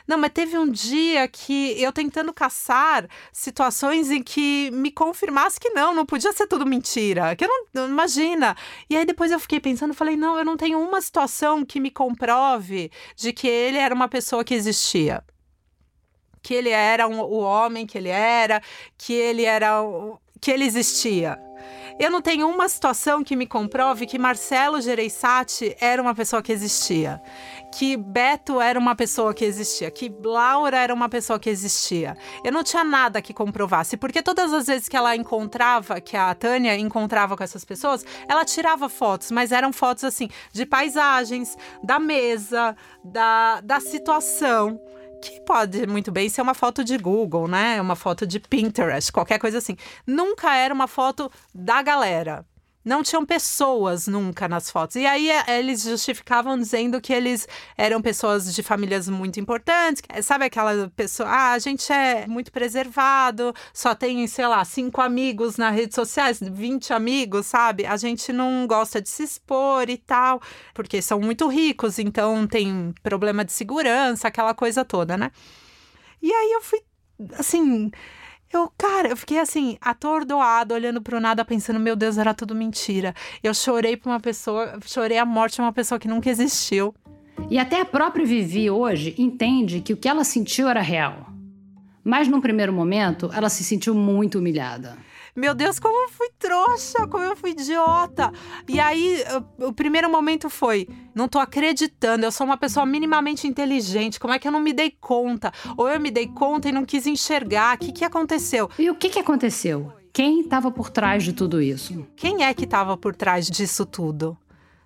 Não, mas teve um dia que eu tentando caçar situações em que me confirmasse que não, não podia ser tudo mentira. Que eu não- imagina. E aí depois eu fiquei pensando, falei, não, eu não tenho uma situação que me comprove de que ele era uma pessoa que existia. Que ele era um- o homem que ele era, que ele era o- que ele existia. Eu não tenho uma situação que me comprove que Marcelo Gereissati era uma pessoa que existia, que Beto era uma pessoa que existia, que Laura era uma pessoa que existia. Eu não tinha nada que comprovasse, porque todas as vezes que ela encontrava, que a Tânia encontrava com essas pessoas, ela tirava fotos, mas eram fotos assim de paisagens, da mesa, da, da situação que pode muito bem ser uma foto de Google, né? Uma foto de Pinterest, qualquer coisa assim. Nunca era uma foto da galera. Não tinham pessoas nunca nas fotos. E aí eh, eles justificavam dizendo que eles eram pessoas de famílias muito importantes. Sabe aquela pessoa, ah, a gente é muito preservado, só tem, sei lá, cinco amigos nas redes sociais, 20 amigos, sabe? A gente não gosta de se expor e tal, porque são muito ricos, então tem problema de segurança, aquela coisa toda, né? E aí eu fui, assim, eu, cara, eu fiquei assim, atordoada, olhando pro nada, pensando, meu Deus, era tudo mentira. Eu chorei pra uma pessoa, chorei a morte de uma pessoa que nunca existiu. E até a própria Vivi hoje entende que o que ela sentiu era real. Mas num primeiro momento, ela se sentiu muito humilhada. Meu Deus, como eu fui trouxa, como eu fui idiota. E aí, o, primeiro momento foi: não tô acreditando, eu sou uma pessoa minimamente inteligente, como é que eu não me dei conta? Ou eu me dei conta e não quis enxergar, o que, que aconteceu? E o que, que aconteceu? Quem estava por trás de tudo isso? Quem é que estava por trás disso tudo?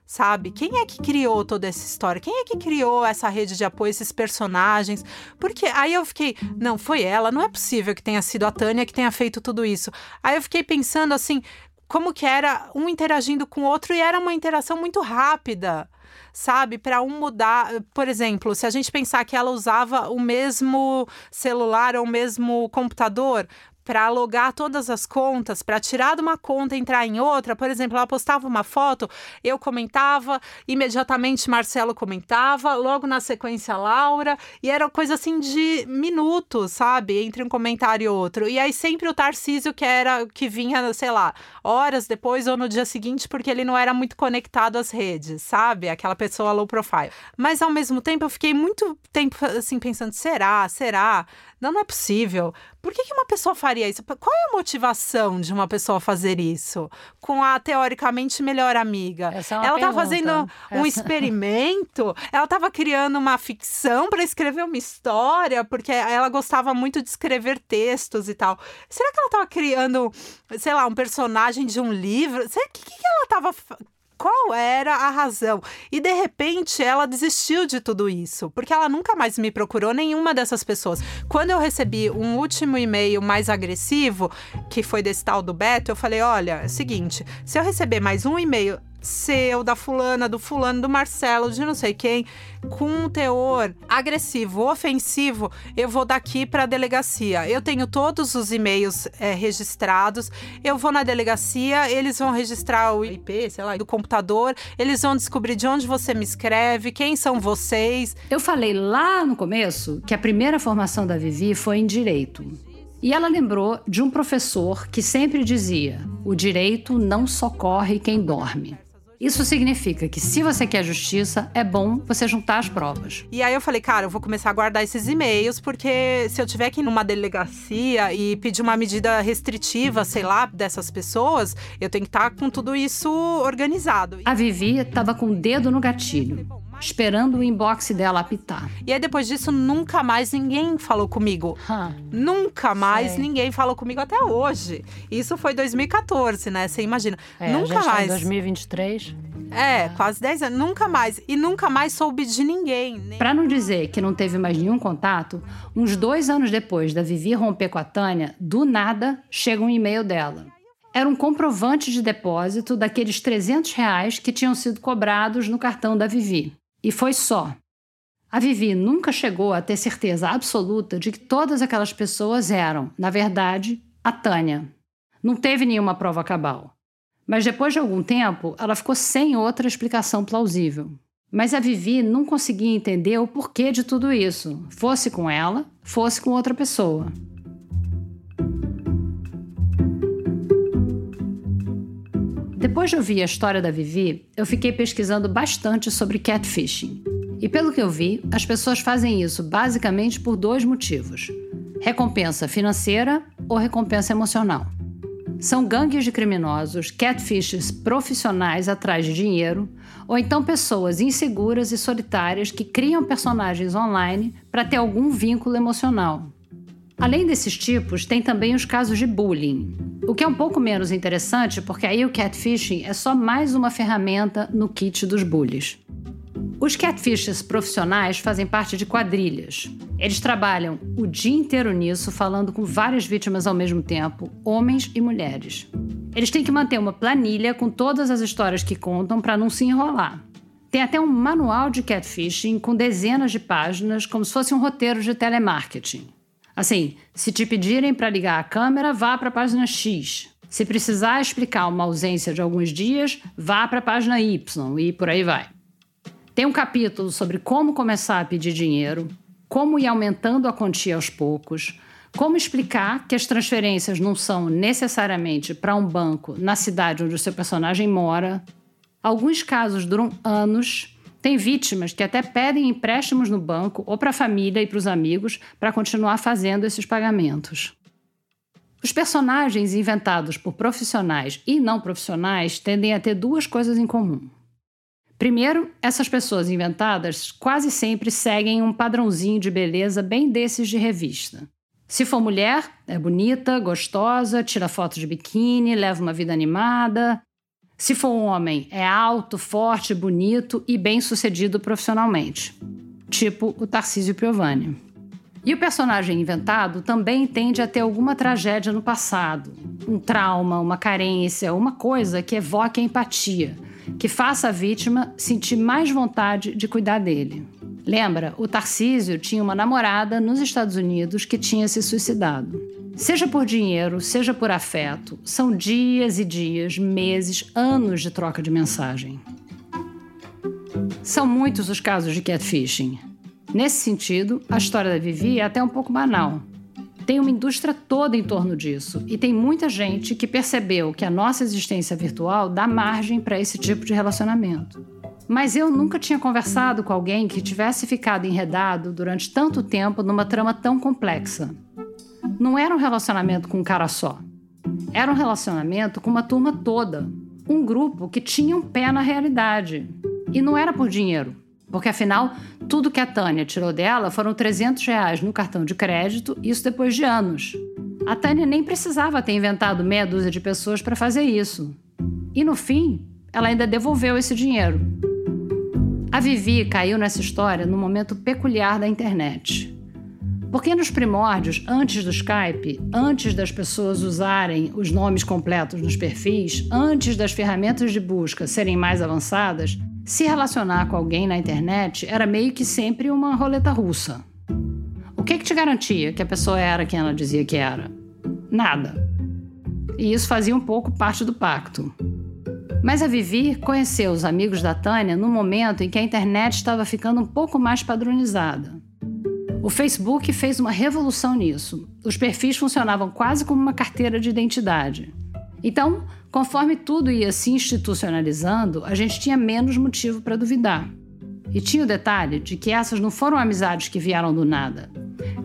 Sabe? Quem é que criou toda essa história? Quem é que criou essa rede de apoio, esses personagens? Porque aí eu fiquei, não, foi ela, não é possível que tenha sido a Tânia que tenha feito tudo isso. Aí eu fiquei pensando assim, como que era um interagindo com o outro e era uma interação muito rápida. Sabe, para um mudar, por exemplo, se a gente pensar que ela usava o mesmo celular ou o mesmo computador para logar todas as contas, para tirar de uma conta e entrar em outra. Por exemplo, ela postava uma foto, eu comentava, imediatamente Marcelo comentava, logo na sequência Laura, e era coisa assim de minutos, sabe, entre um comentário e outro. E aí sempre o Tarcísio que era que vinha, sei lá, horas depois ou no dia seguinte, porque ele não era muito conectado às redes, sabe? Aquela pessoa low profile. Mas ao mesmo tempo eu fiquei muito tempo assim pensando, será? Será? Não, não é possível. Por que, que uma pessoa faria isso? Qual é a motivação de uma pessoa fazer isso? Com a teoricamente melhor amiga. É ela estava pergunta. fazendo um Essa- experimento, ela estava criando uma ficção para escrever uma história, porque ela gostava muito de escrever textos e tal. Será que ela estava criando, sei lá, um personagem de um livro? O que, que ela estava. Qual era a razão? E de repente ela desistiu de tudo isso, porque ela nunca mais me procurou nenhuma dessas pessoas. Quando eu recebi um último e-mail mais agressivo, que foi desse tal do Beto, eu falei: olha, é o seguinte, se eu receber mais um e-mail seu, da fulana, do fulano, do Marcelo, de não sei quem, com um teor agressivo, ofensivo, eu vou daqui para a delegacia. Eu tenho todos os e-mails é, registrados, eu vou na delegacia, eles vão registrar o IP, sei lá, do computador, eles vão descobrir de onde você me escreve, quem são vocês. Eu falei lá no começo que a primeira formação da Vivi foi em direito. E ela lembrou de um professor que sempre dizia: o direito não socorre quem dorme. Isso significa que, se você quer justiça, é bom você juntar as provas. E aí eu falei, cara, eu vou começar a guardar esses e-mails, porque se eu tiver que ir numa delegacia e pedir uma medida restritiva, sei lá, dessas pessoas, eu tenho que estar com tudo isso organizado. A Vivi estava com o dedo no gatilho, esperando o inbox dela apitar. E aí depois disso, nunca mais ninguém falou comigo. Hã. Nunca mais Sei. ninguém falou comigo até hoje. Isso foi 2014, né? Você imagina. É, a nunca gente tá mais. em 2023. É, quase 10 anos. Nunca mais. E nunca mais soube de ninguém. Nem... Para não dizer que não teve mais nenhum contato, uns dois anos depois da Vivi romper com a Tânia, do nada chega um e-mail dela. Era um comprovante de depósito daqueles 300 reais que tinham sido cobrados no cartão da Vivi. E foi só. A Vivi nunca chegou a ter certeza absoluta de que todas aquelas pessoas eram, na verdade, a Tânia. Não teve nenhuma prova cabal. Mas depois de algum tempo, ela ficou sem outra explicação plausível. Mas a Vivi não conseguia entender o porquê de tudo isso, fosse com ela, fosse com outra pessoa. Depois de ouvir a história da Vivi, eu fiquei pesquisando bastante sobre catfishing. E pelo que eu vi, as pessoas fazem isso basicamente por dois motivos: recompensa financeira ou recompensa emocional. São gangues de criminosos, catfishes profissionais atrás de dinheiro, ou então pessoas inseguras e solitárias que criam personagens online para ter algum vínculo emocional. Além desses tipos, tem também os casos de bullying, o que é um pouco menos interessante porque aí o catfishing é só mais uma ferramenta no kit dos bullies. Os catfishes profissionais fazem parte de quadrilhas. Eles trabalham o dia inteiro nisso, falando com várias vítimas ao mesmo tempo, homens e mulheres. Eles têm que manter uma planilha com todas as histórias que contam para não se enrolar. Tem até um manual de catfishing com dezenas de páginas, como se fosse um roteiro de telemarketing. Assim, se te pedirem para ligar a câmera, vá para a página X. Se precisar explicar uma ausência de alguns dias, vá para a página Y e por aí vai. Tem um capítulo sobre como começar a pedir dinheiro, como ir aumentando a quantia aos poucos, como explicar que as transferências não são necessariamente para um banco na cidade onde o seu personagem mora. Alguns casos duram anos. Tem vítimas que até pedem empréstimos no banco ou para a família e para os amigos para continuar fazendo esses pagamentos. Os personagens inventados por profissionais e não profissionais tendem a ter duas coisas em comum. Primeiro, essas pessoas inventadas quase sempre seguem um padrãozinho de beleza bem desses de revista. Se for mulher, é bonita, gostosa, tira foto de biquíni, leva uma vida animada. Se for um homem, é alto, forte, bonito e bem-sucedido profissionalmente. Tipo o Tarcísio Piovani. E o personagem inventado também tende a ter alguma tragédia no passado, um trauma, uma carência, uma coisa que evoque a empatia, que faça a vítima sentir mais vontade de cuidar dele. Lembra, o Tarcísio tinha uma namorada nos Estados Unidos que tinha se suicidado. Seja por dinheiro, seja por afeto, são dias e dias, meses, anos de troca de mensagem. São muitos os casos de catfishing. Nesse sentido, a história da Vivi é até um pouco banal. Tem uma indústria toda em torno disso e tem muita gente que percebeu que a nossa existência virtual dá margem para esse tipo de relacionamento. Mas eu nunca tinha conversado com alguém que tivesse ficado enredado durante tanto tempo numa trama tão complexa. Não era um relacionamento com um cara só. Era um relacionamento com uma turma toda. Um grupo que tinha um pé na realidade. E não era por dinheiro. Porque afinal, tudo que a Tânia tirou dela foram 300 reais no cartão de crédito, isso depois de anos. A Tânia nem precisava ter inventado meia dúzia de pessoas para fazer isso. E no fim, ela ainda devolveu esse dinheiro. A Vivi caiu nessa história num momento peculiar da internet. Porque nos primórdios, antes do Skype, antes das pessoas usarem os nomes completos nos perfis, antes das ferramentas de busca serem mais avançadas, se relacionar com alguém na internet era meio que sempre uma roleta russa. O que, que te garantia que a pessoa era quem ela dizia que era? Nada. E isso fazia um pouco parte do pacto. Mas a Vivi conheceu os amigos da Tânia no momento em que a internet estava ficando um pouco mais padronizada. O Facebook fez uma revolução nisso. Os perfis funcionavam quase como uma carteira de identidade. Então, conforme tudo ia se institucionalizando, a gente tinha menos motivo para duvidar. E tinha o detalhe de que essas não foram amizades que vieram do nada.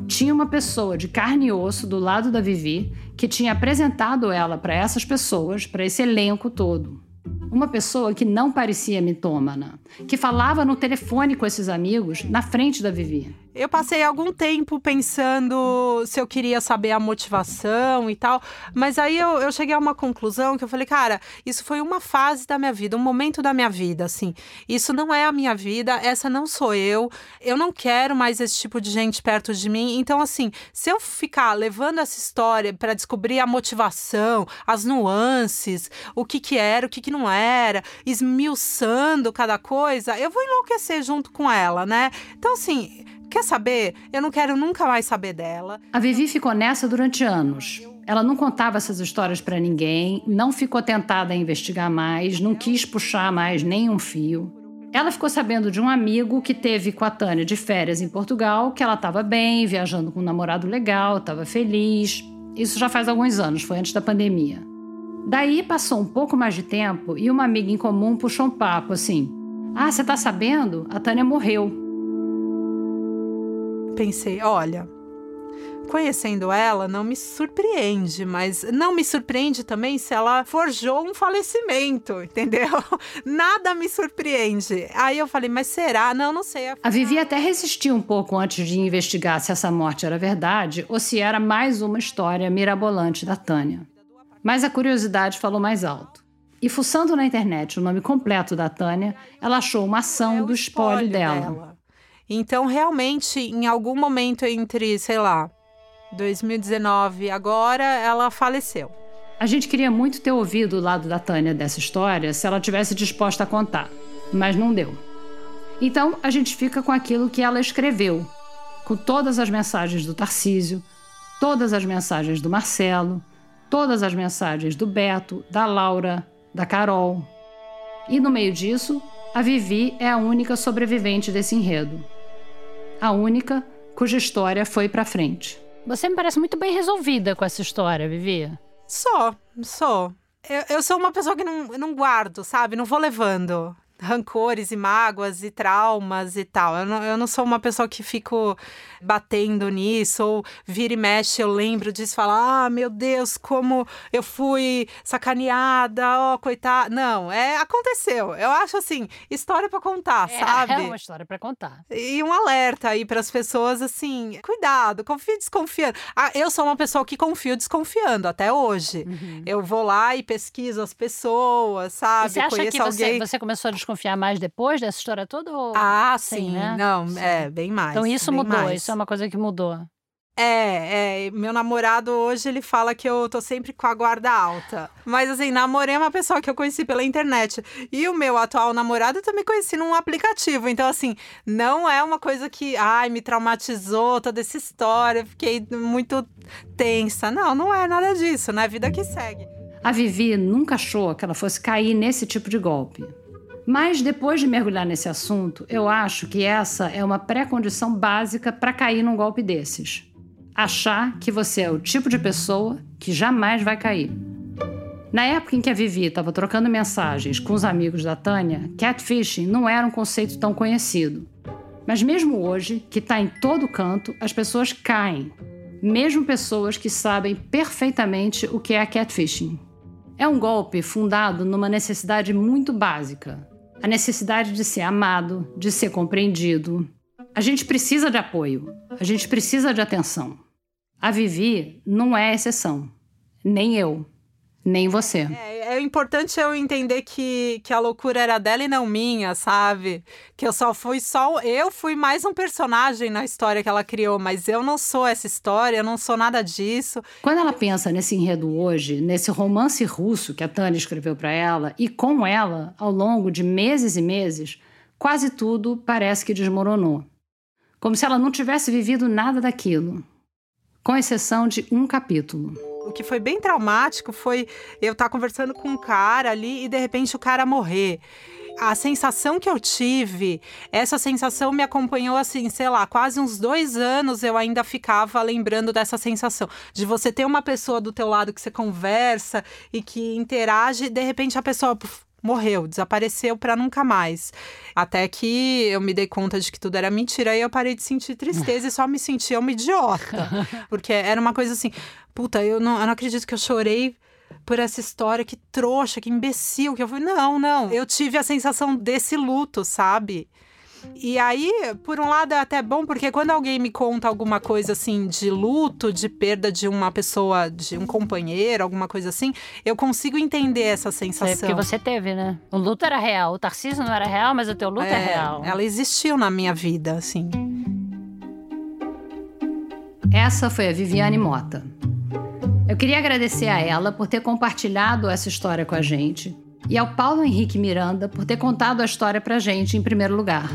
Tinha uma pessoa de carne e osso do lado da Vivi que tinha apresentado ela para essas pessoas, para esse elenco todo. Uma pessoa que não parecia mitômana, que falava no telefone com esses amigos na frente da Vivi. Eu passei algum tempo pensando se eu queria saber a motivação e tal, mas aí eu, eu, cheguei a uma conclusão que eu falei, cara, isso foi uma fase da minha vida, um momento da minha vida, assim. Isso não é a minha vida, essa não sou eu, eu não quero mais esse tipo de gente perto de mim. Então, assim, se eu ficar levando essa história para descobrir a motivação, as nuances, o que que era, o que que não era, esmiuçando cada coisa, eu vou enlouquecer junto com ela, né? Então, assim Quer saber? Eu não quero nunca mais saber dela. A Vivi ficou nessa durante anos. Ela não contava essas histórias para ninguém, não ficou tentada a investigar mais, não quis puxar mais nenhum fio. Ela ficou sabendo de um amigo que teve com a Tânia de férias em Portugal, que ela estava bem, viajando com um namorado legal, estava feliz. Isso já faz alguns anos, foi antes da pandemia. Daí passou um pouco mais de tempo e uma amiga em comum puxou um papo assim: Ah, você tá sabendo? A Tânia morreu pensei, olha, conhecendo ela, não me surpreende, mas não me surpreende também se ela forjou um falecimento, entendeu? Nada me surpreende. Aí eu falei, mas será? Não, não sei. A Vivi até resistiu um pouco antes de investigar se essa morte era verdade ou se era mais uma história mirabolante da Tânia. Mas a curiosidade falou mais alto. E fuçando na internet o nome completo da Tânia, ela achou uma ação é do espólio, espólio dela. dela. Então, realmente, em algum momento entre, sei lá, 2019 e agora, ela faleceu. A gente queria muito ter ouvido o lado da Tânia dessa história se ela tivesse disposta a contar, mas não deu. Então, a gente fica com aquilo que ela escreveu, com todas as mensagens do Tarcísio, todas as mensagens do Marcelo, todas as mensagens do Beto, da Laura, da Carol. E no meio disso, a Vivi é a única sobrevivente desse enredo a única cuja história foi para frente. Você me parece muito bem resolvida com essa história, Vivi. Sou, sou. Eu, eu sou uma pessoa que não, não guardo, sabe? Não vou levando rancores e mágoas e traumas e tal. Eu não, eu não sou uma pessoa que fico batendo nisso, ou vira e mexe, eu lembro disso, falar, ah, meu Deus, como eu fui sacaneada, ó, oh, coitada. Não, é, aconteceu. Eu acho assim, história para contar, é, sabe? É uma história para contar. E um alerta aí para as pessoas, assim, cuidado, confie desconfiando. Ah, eu sou uma pessoa que confio desconfiando até hoje. Uhum. Eu vou lá e pesquiso as pessoas, sabe? E você acha Conheço que você, alguém... você começou a desconfiar mais depois dessa história toda? Ou... Ah, sim, né? Não, sim. é, bem mais. Então isso mudou, mais. isso é uma coisa que mudou. É, é, meu namorado hoje ele fala que eu tô sempre com a guarda alta. Mas assim, namorei uma pessoa que eu conheci pela internet. E o meu atual namorado eu também conheci num aplicativo. Então, assim, não é uma coisa que, ai, me traumatizou toda essa história, fiquei muito tensa. Não, não é nada disso, né? Vida que segue. A Vivi nunca achou que ela fosse cair nesse tipo de golpe. Mas depois de mergulhar nesse assunto, eu acho que essa é uma pré-condição básica para cair num golpe desses. Achar que você é o tipo de pessoa que jamais vai cair. Na época em que a Vivi estava trocando mensagens com os amigos da Tânia, catfishing não era um conceito tão conhecido. Mas mesmo hoje, que está em todo canto, as pessoas caem. mesmo pessoas que sabem perfeitamente o que é catfishing. É um golpe fundado numa necessidade muito básica: a necessidade de ser amado, de ser compreendido. A gente precisa de apoio, a gente precisa de atenção. A Vivi não é exceção, nem eu. Nem você. É, é, importante eu entender que, que a loucura era dela e não minha, sabe? Que eu só fui só. Eu fui mais um personagem na história que ela criou, mas eu não sou essa história, eu não sou nada disso. Quando ela pensa nesse enredo hoje, nesse romance russo que a Tânia escreveu para ela, e com ela, ao longo de meses e meses, quase tudo parece que desmoronou. Como se ela não tivesse vivido nada daquilo, com exceção de um capítulo. O que foi bem traumático foi eu estar tá conversando com um cara ali e de repente o cara morrer. A sensação que eu tive, essa sensação me acompanhou assim, sei lá, quase uns dois anos eu ainda ficava lembrando dessa sensação de você ter uma pessoa do teu lado que você conversa e que interage, e de repente a pessoa morreu, desapareceu para nunca mais. Até que eu me dei conta de que tudo era mentira e eu parei de sentir tristeza e só me sentia uma idiota. Porque era uma coisa assim, puta, eu não, eu não acredito que eu chorei por essa história, que trouxa, que imbecil, que eu fui, não, não. Eu tive a sensação desse luto, sabe? E aí, por um lado, é até bom, porque quando alguém me conta alguma coisa assim de luto, de perda de uma pessoa, de um companheiro, alguma coisa assim, eu consigo entender essa sensação. É porque você teve, né? O luto era real. O Tarcísio não era real, mas o teu luto é, é real. Ela existiu na minha vida, assim. Essa foi a Viviane Mota. Eu queria agradecer a ela por ter compartilhado essa história com a gente e ao Paulo Henrique Miranda por ter contado a história pra gente em primeiro lugar.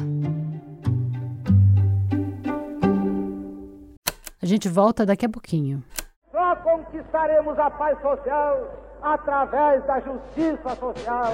A gente volta daqui a pouquinho. Só conquistaremos a paz social através da justiça social.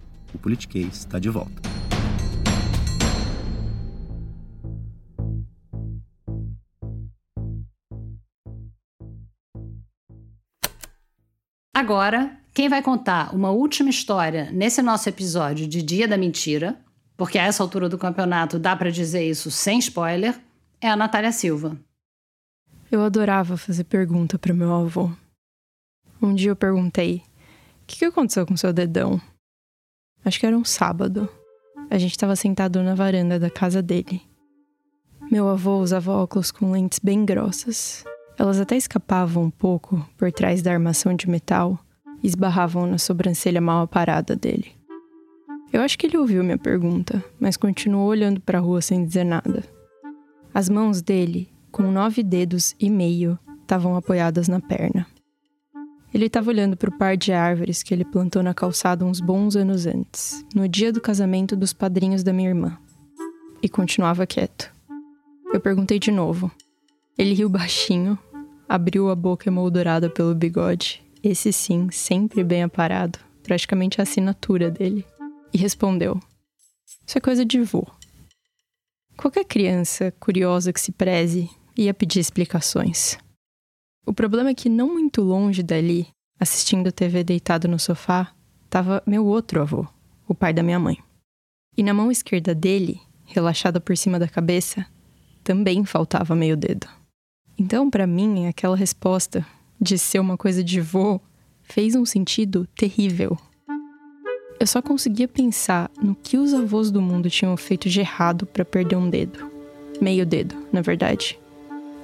o Politiquês está de volta. Agora, quem vai contar uma última história nesse nosso episódio de Dia da Mentira, porque a essa altura do campeonato dá para dizer isso sem spoiler, é a Natália Silva. Eu adorava fazer pergunta para meu avô. Um dia eu perguntei: o que aconteceu com seu dedão? Acho que era um sábado. A gente estava sentado na varanda da casa dele. Meu avô usava óculos com lentes bem grossas. Elas até escapavam um pouco por trás da armação de metal e esbarravam na sobrancelha mal aparada dele. Eu acho que ele ouviu minha pergunta, mas continuou olhando para a rua sem dizer nada. As mãos dele, com nove dedos e meio, estavam apoiadas na perna. Ele estava olhando para o par de árvores que ele plantou na calçada uns bons anos antes, no dia do casamento dos padrinhos da minha irmã. E continuava quieto. Eu perguntei de novo. Ele riu baixinho, abriu a boca emoldurada pelo bigode, esse sim, sempre bem aparado, praticamente a assinatura dele, e respondeu: Isso é coisa de vô. Qualquer criança curiosa que se preze ia pedir explicações. O problema é que não muito longe dali, assistindo TV deitado no sofá, estava meu outro avô, o pai da minha mãe. E na mão esquerda dele, relaxada por cima da cabeça, também faltava meio dedo. Então, para mim, aquela resposta de ser uma coisa de vô fez um sentido terrível. Eu só conseguia pensar no que os avós do mundo tinham feito de errado para perder um dedo. Meio dedo, na verdade.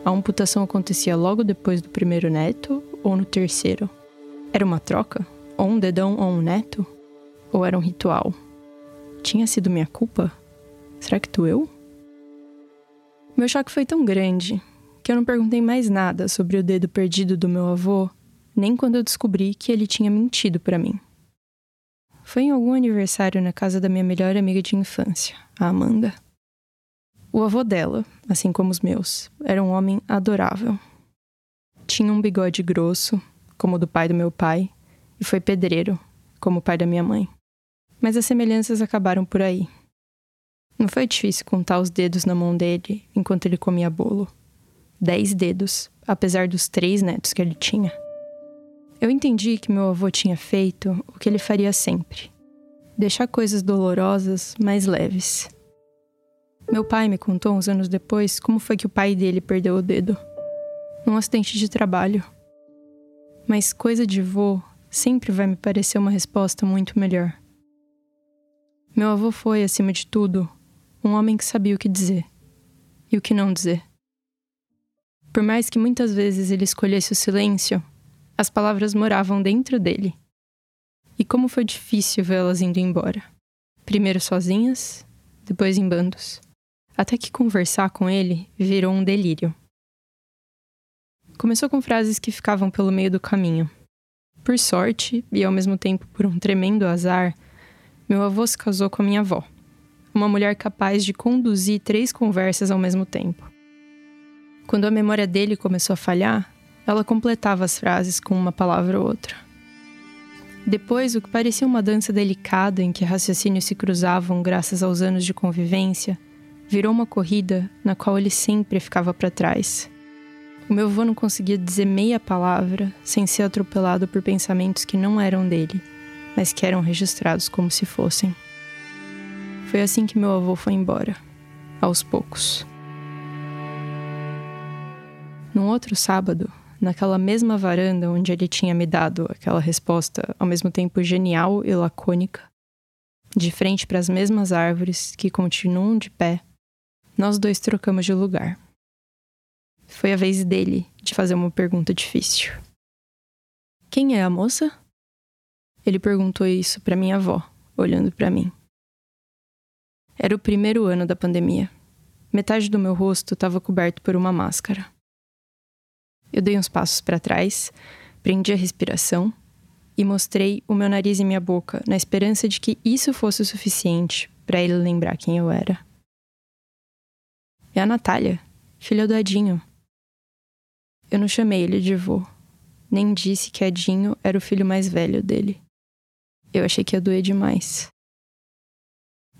A amputação acontecia logo depois do primeiro neto ou no terceiro? Era uma troca? Ou um dedão ou um neto? Ou era um ritual? Tinha sido minha culpa? Será que doeu? Meu choque foi tão grande que eu não perguntei mais nada sobre o dedo perdido do meu avô, nem quando eu descobri que ele tinha mentido para mim. Foi em algum aniversário na casa da minha melhor amiga de infância, a Amanda. O avô dela, assim como os meus, era um homem adorável. Tinha um bigode grosso, como o do pai do meu pai, e foi pedreiro, como o pai da minha mãe. Mas as semelhanças acabaram por aí. Não foi difícil contar os dedos na mão dele enquanto ele comia bolo. Dez dedos, apesar dos três netos que ele tinha. Eu entendi que meu avô tinha feito o que ele faria sempre: deixar coisas dolorosas mais leves. Meu pai me contou uns anos depois como foi que o pai dele perdeu o dedo. Num acidente de trabalho. Mas coisa de vô sempre vai me parecer uma resposta muito melhor. Meu avô foi, acima de tudo, um homem que sabia o que dizer e o que não dizer. Por mais que muitas vezes ele escolhesse o silêncio, as palavras moravam dentro dele. E como foi difícil vê-las indo embora. Primeiro sozinhas, depois em bandos. Até que conversar com ele virou um delírio. Começou com frases que ficavam pelo meio do caminho. Por sorte, e ao mesmo tempo por um tremendo azar, meu avô se casou com a minha avó, uma mulher capaz de conduzir três conversas ao mesmo tempo. Quando a memória dele começou a falhar, ela completava as frases com uma palavra ou outra. Depois, o que parecia uma dança delicada em que raciocínios se cruzavam graças aos anos de convivência, virou uma corrida na qual ele sempre ficava para trás. O meu avô não conseguia dizer meia palavra sem ser atropelado por pensamentos que não eram dele, mas que eram registrados como se fossem. Foi assim que meu avô foi embora, aos poucos. Num outro sábado, naquela mesma varanda onde ele tinha me dado aquela resposta ao mesmo tempo genial e lacônica, de frente para as mesmas árvores que continuam de pé, nós dois trocamos de lugar. Foi a vez dele de fazer uma pergunta difícil. Quem é a moça? Ele perguntou isso para minha avó, olhando para mim. Era o primeiro ano da pandemia. Metade do meu rosto estava coberto por uma máscara. Eu dei uns passos para trás, prendi a respiração e mostrei o meu nariz e minha boca, na esperança de que isso fosse o suficiente para ele lembrar quem eu era. É a Natália, filha do Edinho. Eu não chamei ele de vô, nem disse que Edinho era o filho mais velho dele. Eu achei que ia doer demais.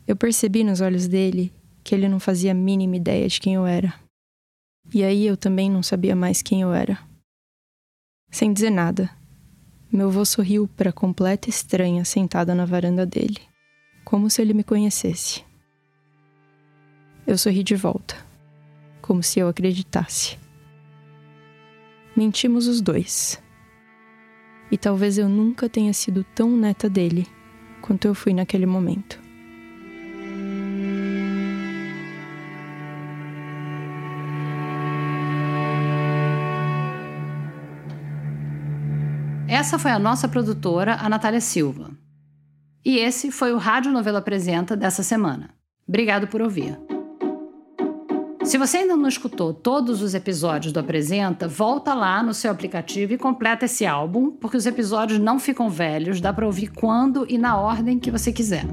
Eu percebi nos olhos dele que ele não fazia a mínima ideia de quem eu era. E aí eu também não sabia mais quem eu era. Sem dizer nada, meu avô sorriu para a completa estranha sentada na varanda dele, como se ele me conhecesse. Eu sorri de volta, como se eu acreditasse. Mentimos os dois. E talvez eu nunca tenha sido tão neta dele quanto eu fui naquele momento. Essa foi a nossa produtora, a Natália Silva. E esse foi o Rádio Novela Apresenta dessa semana. Obrigado por ouvir. Se você ainda não escutou todos os episódios do Apresenta, volta lá no seu aplicativo e completa esse álbum, porque os episódios não ficam velhos, dá para ouvir quando e na ordem que você quiser.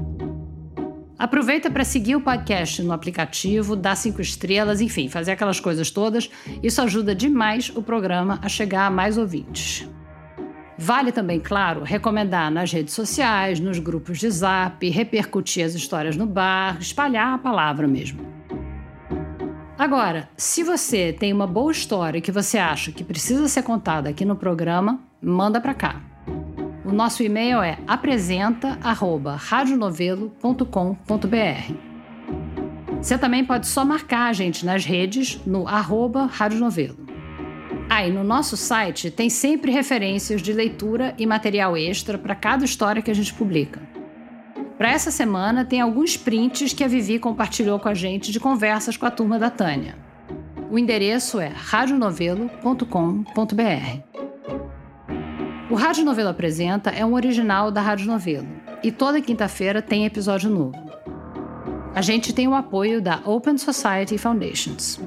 Aproveita para seguir o podcast no aplicativo, dar cinco estrelas, enfim, fazer aquelas coisas todas. Isso ajuda demais o programa a chegar a mais ouvintes. Vale também, claro, recomendar nas redes sociais, nos grupos de zap, repercutir as histórias no bar, espalhar a palavra mesmo. Agora, se você tem uma boa história que você acha que precisa ser contada aqui no programa, manda para cá. O nosso e-mail é apresenta@radionovelo.com.br. Você também pode só marcar a gente nas redes no arroba Rádio Novelo. Aí, ah, no nosso site tem sempre referências de leitura e material extra para cada história que a gente publica. Para essa semana, tem alguns prints que a Vivi compartilhou com a gente de conversas com a turma da Tânia. O endereço é radionovelo.com.br. O Rádio Novelo Apresenta é um original da Rádio Novelo e toda quinta-feira tem episódio novo. A gente tem o apoio da Open Society Foundations.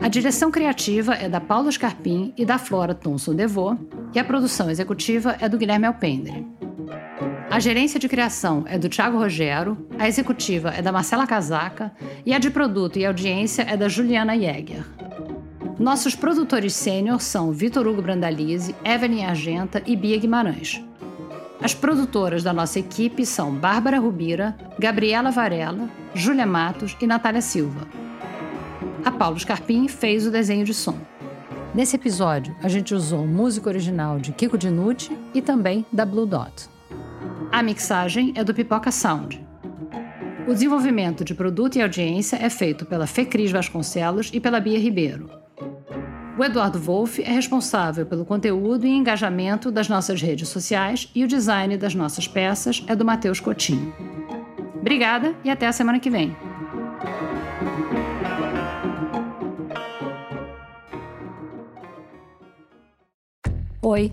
A direção criativa é da Paula Scarpim e da Flora Thomson Devô, e a produção executiva é do Guilherme Alpendre. A gerência de criação é do Thiago Rogero, a executiva é da Marcela Casaca e a de produto e audiência é da Juliana Jäger. Nossos produtores sênior são Vitor Hugo Brandalize, Evelyn Argenta e Bia Guimarães. As produtoras da nossa equipe são Bárbara Rubira, Gabriela Varela, Júlia Matos e Natália Silva. A Paulo Scarpim fez o desenho de som. Nesse episódio, a gente usou música original de Kiko Dinucci e também da Blue Dot. A mixagem é do Pipoca Sound. O desenvolvimento de produto e audiência é feito pela Fecris Vasconcelos e pela Bia Ribeiro. O Eduardo Wolff é responsável pelo conteúdo e engajamento das nossas redes sociais e o design das nossas peças é do Matheus Coutinho. Obrigada e até a semana que vem. Oi!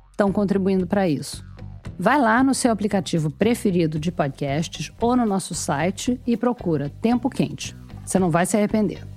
estão contribuindo para isso. Vai lá no seu aplicativo preferido de podcasts ou no nosso site e procura Tempo Quente. Você não vai se arrepender.